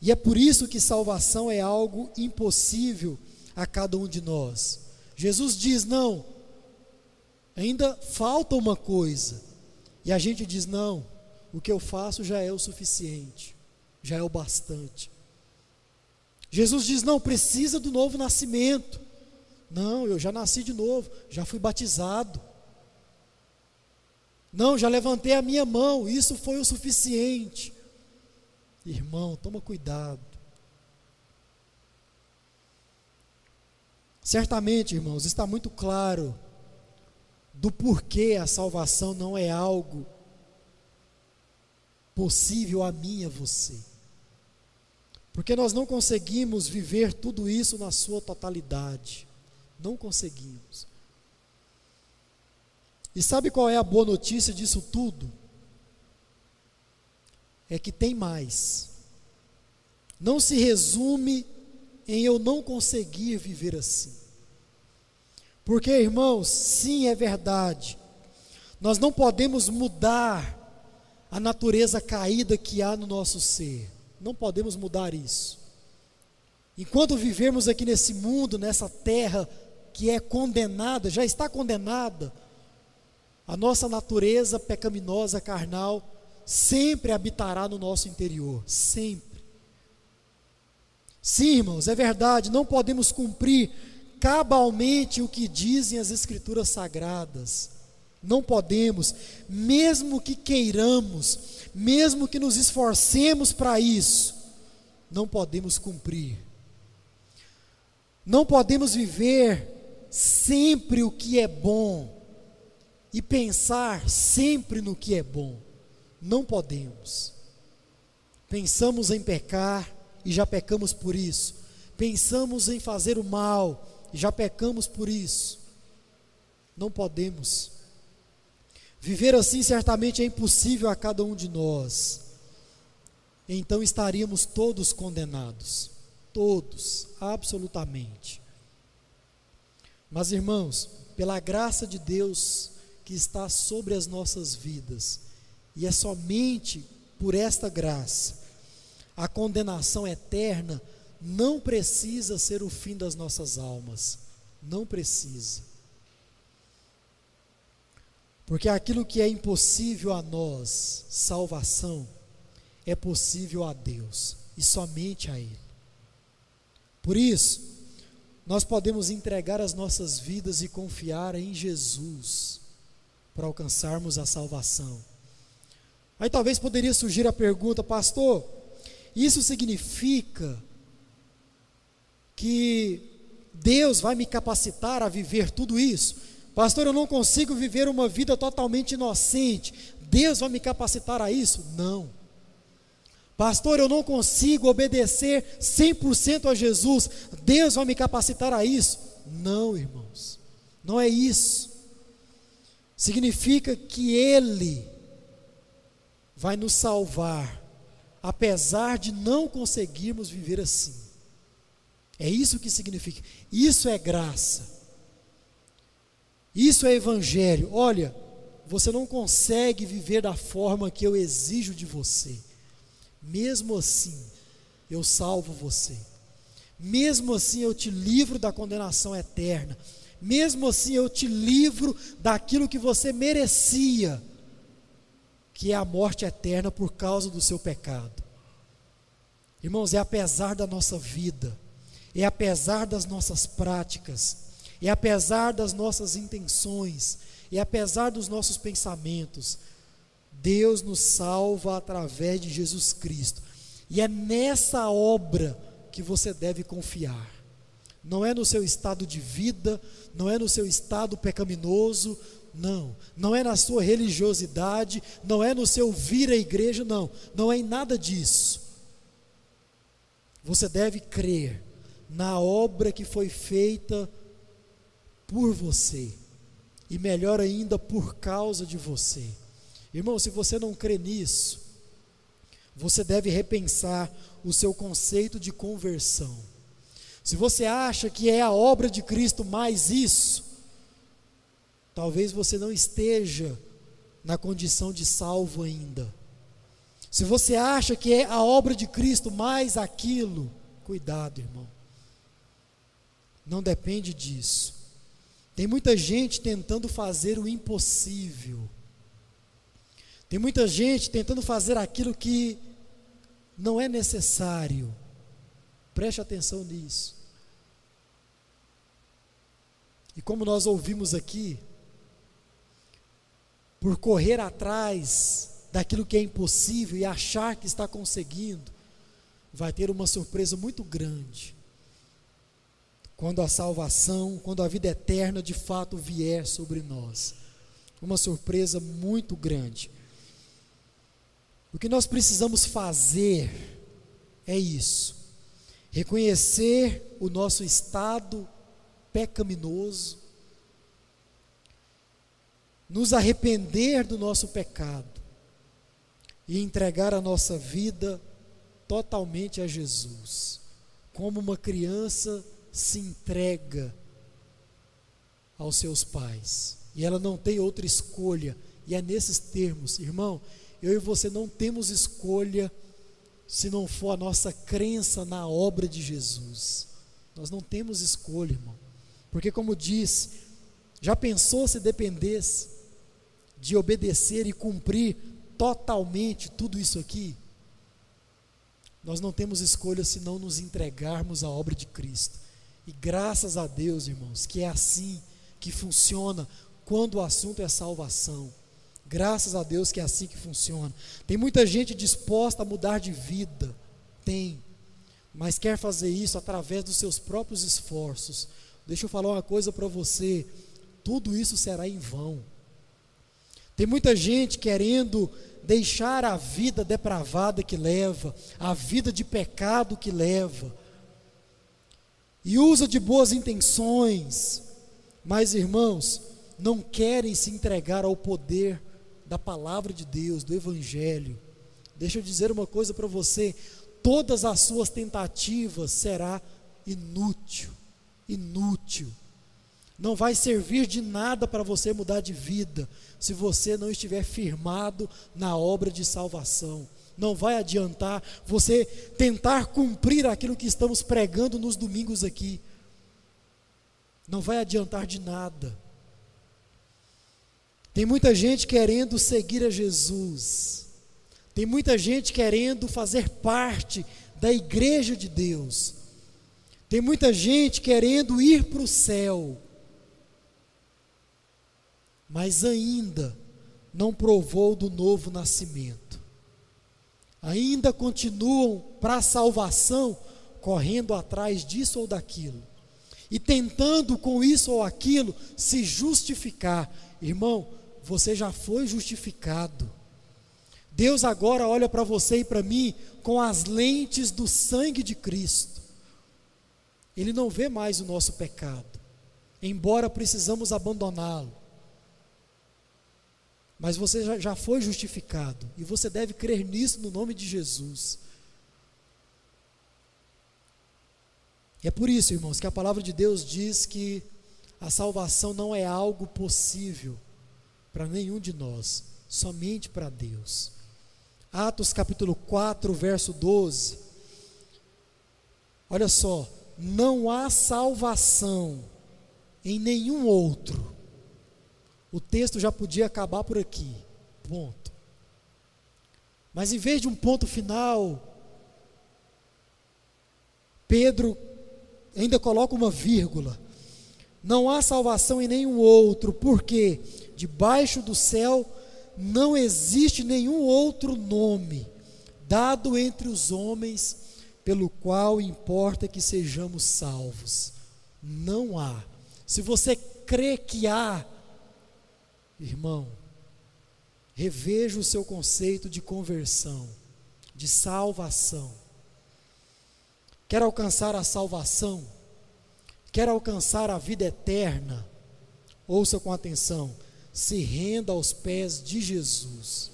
E é por isso que salvação é algo impossível a cada um de nós. Jesus diz: não, ainda falta uma coisa. E a gente diz: não, o que eu faço já é o suficiente, já é o bastante. Jesus diz: não, precisa do novo nascimento. Não, eu já nasci de novo, já fui batizado. Não, já levantei a minha mão, isso foi o suficiente. Irmão, toma cuidado. Certamente, irmãos, está muito claro do porquê a salvação não é algo possível a mim e a você. Porque nós não conseguimos viver tudo isso na sua totalidade. Não conseguimos. E sabe qual é a boa notícia disso tudo? É que tem mais. Não se resume em eu não conseguir viver assim. Porque, irmãos, sim, é verdade. Nós não podemos mudar a natureza caída que há no nosso ser. Não podemos mudar isso. Enquanto vivermos aqui nesse mundo, nessa terra que é condenada, já está condenada, a nossa natureza pecaminosa, carnal, sempre habitará no nosso interior, sempre. Sim, irmãos, é verdade, não podemos cumprir cabalmente o que dizem as Escrituras sagradas. Não podemos, mesmo que queiramos, mesmo que nos esforcemos para isso, não podemos cumprir. Não podemos viver sempre o que é bom e pensar sempre no que é bom. Não podemos. Pensamos em pecar e já pecamos por isso. Pensamos em fazer o mal e já pecamos por isso. Não podemos. Viver assim certamente é impossível a cada um de nós. Então estaríamos todos condenados. Todos, absolutamente. Mas irmãos, pela graça de Deus que está sobre as nossas vidas, e é somente por esta graça, a condenação eterna não precisa ser o fim das nossas almas. Não precisa. Porque aquilo que é impossível a nós, salvação, é possível a Deus e somente a Ele. Por isso, nós podemos entregar as nossas vidas e confiar em Jesus para alcançarmos a salvação. Aí talvez poderia surgir a pergunta, pastor, isso significa que Deus vai me capacitar a viver tudo isso? Pastor, eu não consigo viver uma vida totalmente inocente. Deus vai me capacitar a isso? Não. Pastor, eu não consigo obedecer 100% a Jesus. Deus vai me capacitar a isso? Não, irmãos. Não é isso. Significa que Ele vai nos salvar, apesar de não conseguirmos viver assim. É isso que significa. Isso é graça. Isso é evangelho. Olha, você não consegue viver da forma que eu exijo de você. Mesmo assim, eu salvo você. Mesmo assim, eu te livro da condenação eterna. Mesmo assim, eu te livro daquilo que você merecia, que é a morte eterna por causa do seu pecado. Irmãos, é apesar da nossa vida, é apesar das nossas práticas, e apesar das nossas intenções, e apesar dos nossos pensamentos, Deus nos salva através de Jesus Cristo. E é nessa obra que você deve confiar. Não é no seu estado de vida, não é no seu estado pecaminoso, não. Não é na sua religiosidade, não é no seu vir à igreja, não. Não é em nada disso. Você deve crer na obra que foi feita por você, e melhor ainda, por causa de você. Irmão, se você não crê nisso, você deve repensar o seu conceito de conversão. Se você acha que é a obra de Cristo mais isso, talvez você não esteja na condição de salvo ainda. Se você acha que é a obra de Cristo mais aquilo, cuidado, irmão. Não depende disso. Tem muita gente tentando fazer o impossível. Tem muita gente tentando fazer aquilo que não é necessário. Preste atenção nisso. E como nós ouvimos aqui, por correr atrás daquilo que é impossível e achar que está conseguindo, vai ter uma surpresa muito grande quando a salvação, quando a vida eterna de fato vier sobre nós. Uma surpresa muito grande. O que nós precisamos fazer é isso: reconhecer o nosso estado pecaminoso, nos arrepender do nosso pecado e entregar a nossa vida totalmente a Jesus, como uma criança se entrega aos seus pais. E ela não tem outra escolha. E é nesses termos, irmão, eu e você não temos escolha se não for a nossa crença na obra de Jesus. Nós não temos escolha, irmão. Porque, como disse, já pensou se dependesse de obedecer e cumprir totalmente tudo isso aqui? Nós não temos escolha se não nos entregarmos à obra de Cristo. E graças a Deus, irmãos, que é assim que funciona quando o assunto é salvação. Graças a Deus que é assim que funciona. Tem muita gente disposta a mudar de vida. Tem. Mas quer fazer isso através dos seus próprios esforços. Deixa eu falar uma coisa para você. Tudo isso será em vão. Tem muita gente querendo deixar a vida depravada que leva, a vida de pecado que leva, e usa de boas intenções, mas irmãos, não querem se entregar ao poder da palavra de Deus, do Evangelho. Deixa eu dizer uma coisa para você: todas as suas tentativas será inútil, inútil. Não vai servir de nada para você mudar de vida se você não estiver firmado na obra de salvação. Não vai adiantar você tentar cumprir aquilo que estamos pregando nos domingos aqui. Não vai adiantar de nada. Tem muita gente querendo seguir a Jesus. Tem muita gente querendo fazer parte da igreja de Deus. Tem muita gente querendo ir para o céu. Mas ainda não provou do novo nascimento. Ainda continuam para a salvação correndo atrás disso ou daquilo. E tentando com isso ou aquilo se justificar. Irmão, você já foi justificado. Deus agora olha para você e para mim com as lentes do sangue de Cristo. Ele não vê mais o nosso pecado, embora precisamos abandoná-lo. Mas você já, foi justificado e você deve crer nisso no nome de Jesus. É por isso, irmãos, que a palavra de Deus diz que a salvação não é algo possível para nenhum de nós, somente para Deus. Atos capítulo 4, verso 12. Olha só, não há salvação em nenhum outro. O texto já podia acabar por aqui. Ponto. Mas em vez de um ponto final, Pedro ainda coloca uma vírgula. Não há salvação em nenhum outro, porque debaixo do céu não existe nenhum outro nome dado entre os homens pelo qual importa que sejamos salvos. Não há. Se você crê que há, irmão, reveja o seu conceito de conversão, de salvação. Quer alcançar a salvação? quer alcançar a vida eterna, ouça com atenção, se renda aos pés de Jesus.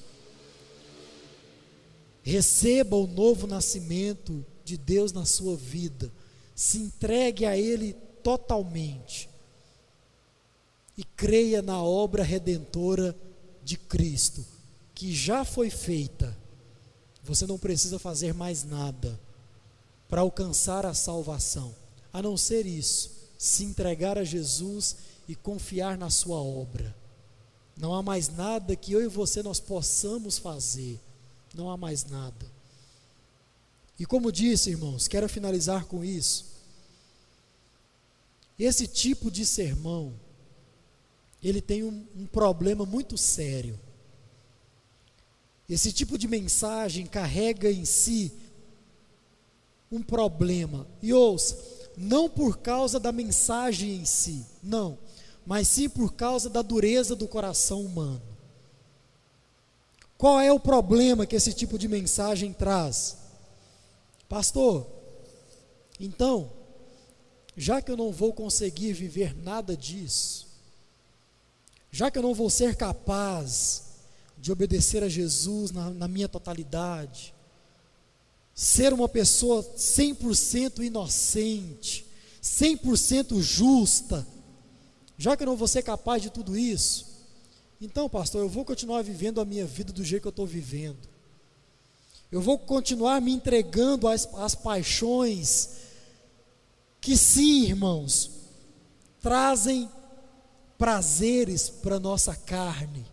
Receba o novo nascimento de Deus na sua vida, se entregue a Ele totalmente e creia na obra redentora de Cristo, que já foi feita. Você não precisa fazer mais nada para alcançar a salvação a não ser isso, se entregar a Jesus e confiar na sua obra. Não há mais nada que eu e você nós possamos fazer. Não há mais nada. E como disse, irmãos, quero finalizar com isso. Esse tipo de sermão, ele tem um, um problema muito sério. Esse tipo de mensagem carrega em si um problema. E ouça, não por causa da mensagem em si, não, mas sim por causa da dureza do coração humano. Qual é o problema que esse tipo de mensagem traz? Pastor, então, já que eu não vou conseguir viver nada disso, já que eu não vou ser capaz de obedecer a Jesus na, na minha totalidade, ser uma pessoa 100% inocente, 100% justa, já que eu não vou ser capaz de tudo isso, então, pastor, eu vou continuar vivendo a minha vida do jeito que eu estou vivendo. Eu vou continuar me entregando às, às paixões que, sim, irmãos, trazem prazeres para nossa carne.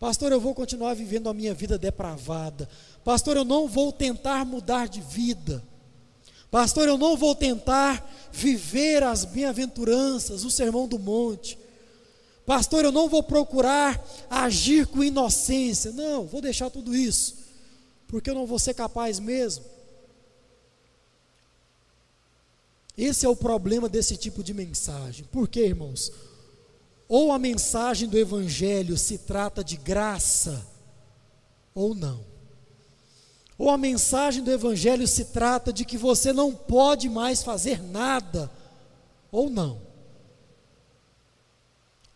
Pastor, eu vou continuar vivendo a minha vida depravada. Pastor, eu não vou tentar mudar de vida. Pastor, eu não vou tentar viver as bem-aventuranças, o sermão do monte. Pastor, eu não vou procurar agir com inocência. Não, vou deixar tudo isso, porque eu não vou ser capaz mesmo. Esse é o problema desse tipo de mensagem. Por quê, irmãos? Ou a mensagem do Evangelho se trata de graça, ou não. Ou a mensagem do Evangelho se trata de que você não pode mais fazer nada, ou não.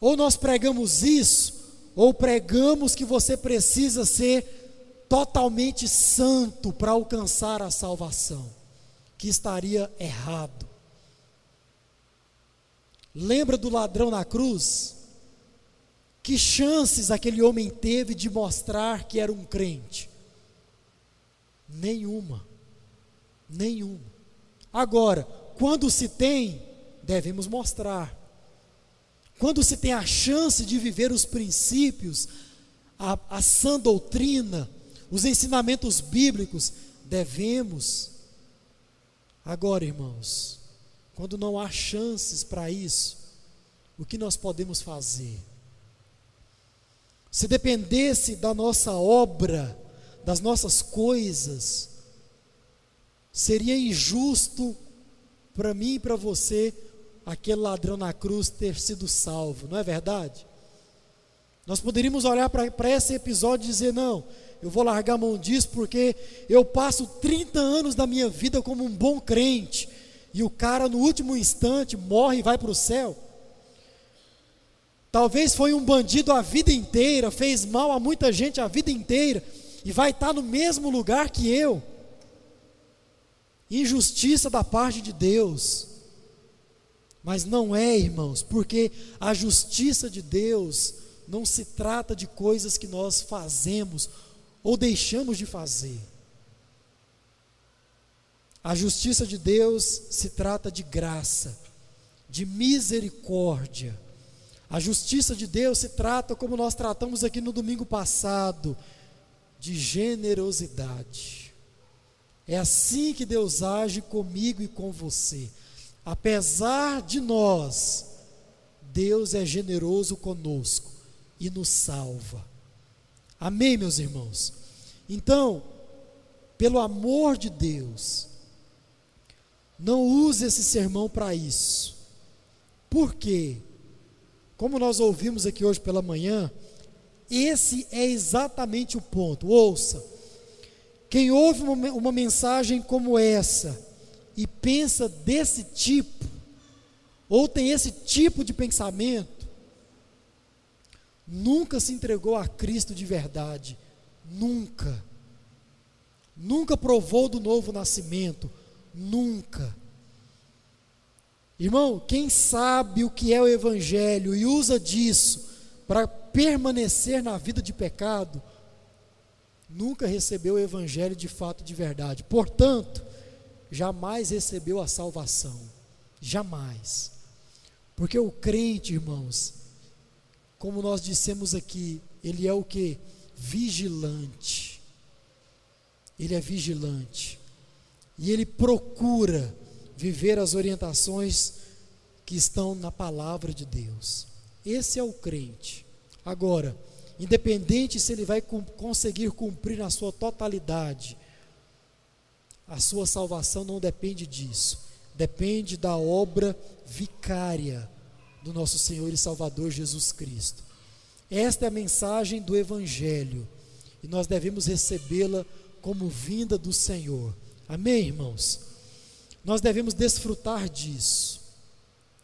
Ou nós pregamos isso, ou pregamos que você precisa ser totalmente santo para alcançar a salvação, que estaria errado. Lembra do ladrão na cruz? Que chances aquele homem teve de mostrar que era um crente? Nenhuma. Nenhuma. Agora, quando se tem, devemos mostrar. Quando se tem a chance de viver os princípios, a, a sã doutrina, os ensinamentos bíblicos, devemos. Agora, irmãos, quando não há chances para isso, o que nós podemos fazer? Se dependesse da nossa obra, das nossas coisas, seria injusto para mim e para você aquele ladrão na cruz ter sido salvo, não é verdade? Nós poderíamos olhar para esse episódio e dizer: não, eu vou largar a mão disso porque eu passo 30 anos da minha vida como um bom crente, e o cara no último instante morre e vai para o céu. Talvez foi um bandido a vida inteira, fez mal a muita gente a vida inteira, e vai estar no mesmo lugar que eu. Injustiça da parte de Deus. Mas não é, irmãos, porque a justiça de Deus não se trata de coisas que nós fazemos ou deixamos de fazer. A justiça de Deus se trata de graça, de misericórdia. A justiça de Deus se trata, como nós tratamos aqui no domingo passado, de generosidade. É assim que Deus age comigo e com você. Apesar de nós, Deus é generoso conosco e nos salva. Amém, meus irmãos? Então, pelo amor de Deus, não use esse sermão para isso. Por quê? Como nós ouvimos aqui hoje pela manhã, esse é exatamente o ponto. Ouça, quem ouve uma, uma mensagem como essa e pensa desse tipo, ou tem esse tipo de pensamento, nunca se entregou a Cristo de verdade. Nunca. Nunca provou do novo nascimento. Nunca. Irmão, quem sabe o que é o Evangelho e usa disso para permanecer na vida de pecado, nunca recebeu o Evangelho de fato de verdade. Portanto, jamais recebeu a salvação. Jamais. Porque o crente, irmãos, como nós dissemos aqui, ele é o que? Vigilante. Ele é vigilante. E ele procura viver as orientações que estão na palavra de Deus. Esse é o crente. Agora, independente se ele vai conseguir cumprir na sua totalidade, a sua salvação não depende disso. Depende da obra vicária do nosso Senhor e Salvador Jesus Cristo. Esta é a mensagem do Evangelho e nós devemos recebê-la como vinda do Senhor. Amém, irmãos? nós devemos desfrutar disso.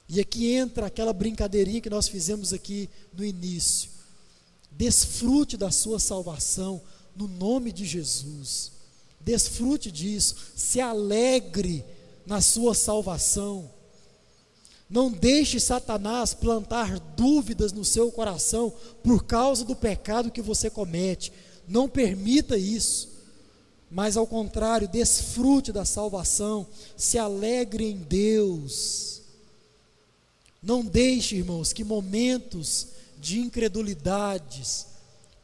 E aqui entra aquela brincadeirinha que nós fizemos aqui no início. Desfrute da sua salvação no nome de Jesus. Desfrute disso, se alegre na sua salvação. Não deixe Satanás plantar dúvidas no seu coração por causa do pecado que você comete. Não permita isso. Mas ao contrário, desfrute da salvação, se alegre em Deus. Não deixe, irmãos, que momentos de incredulidades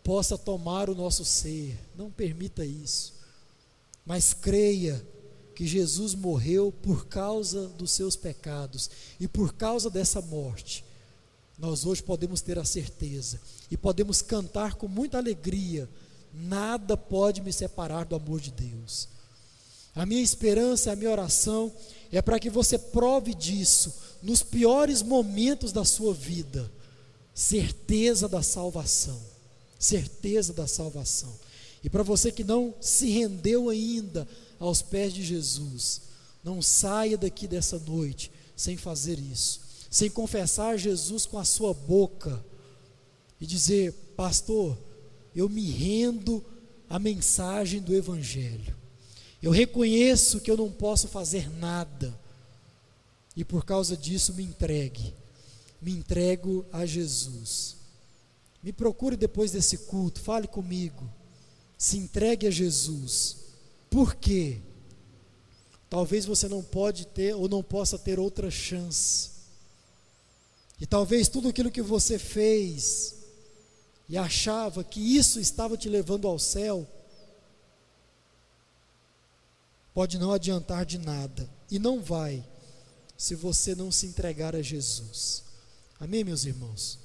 possa tomar o nosso ser. Não permita isso. Mas creia que Jesus morreu por causa dos seus pecados e por causa dessa morte, nós hoje podemos ter a certeza e podemos cantar com muita alegria: nada pode me separar do amor de Deus. A minha esperança, a minha oração é para que você prove disso nos piores momentos da sua vida, certeza da salvação, certeza da salvação. E para você que não se rendeu ainda aos pés de Jesus. Não saia daqui dessa noite sem fazer isso, sem confessar Jesus com a sua boca e dizer: Pastor, eu me rendo à mensagem do Evangelho. Eu reconheço que eu não posso fazer nada e por causa disso me entregue, me entrego a Jesus. Me procure depois desse culto, fale comigo, se entregue a Jesus. Por quê? Talvez você não pode ter ou não possa ter outra chance. E talvez tudo aquilo que você fez e achava que isso estava te levando ao céu, pode não adiantar de nada e não vai se você não se entregar a Jesus. Amém, meus irmãos?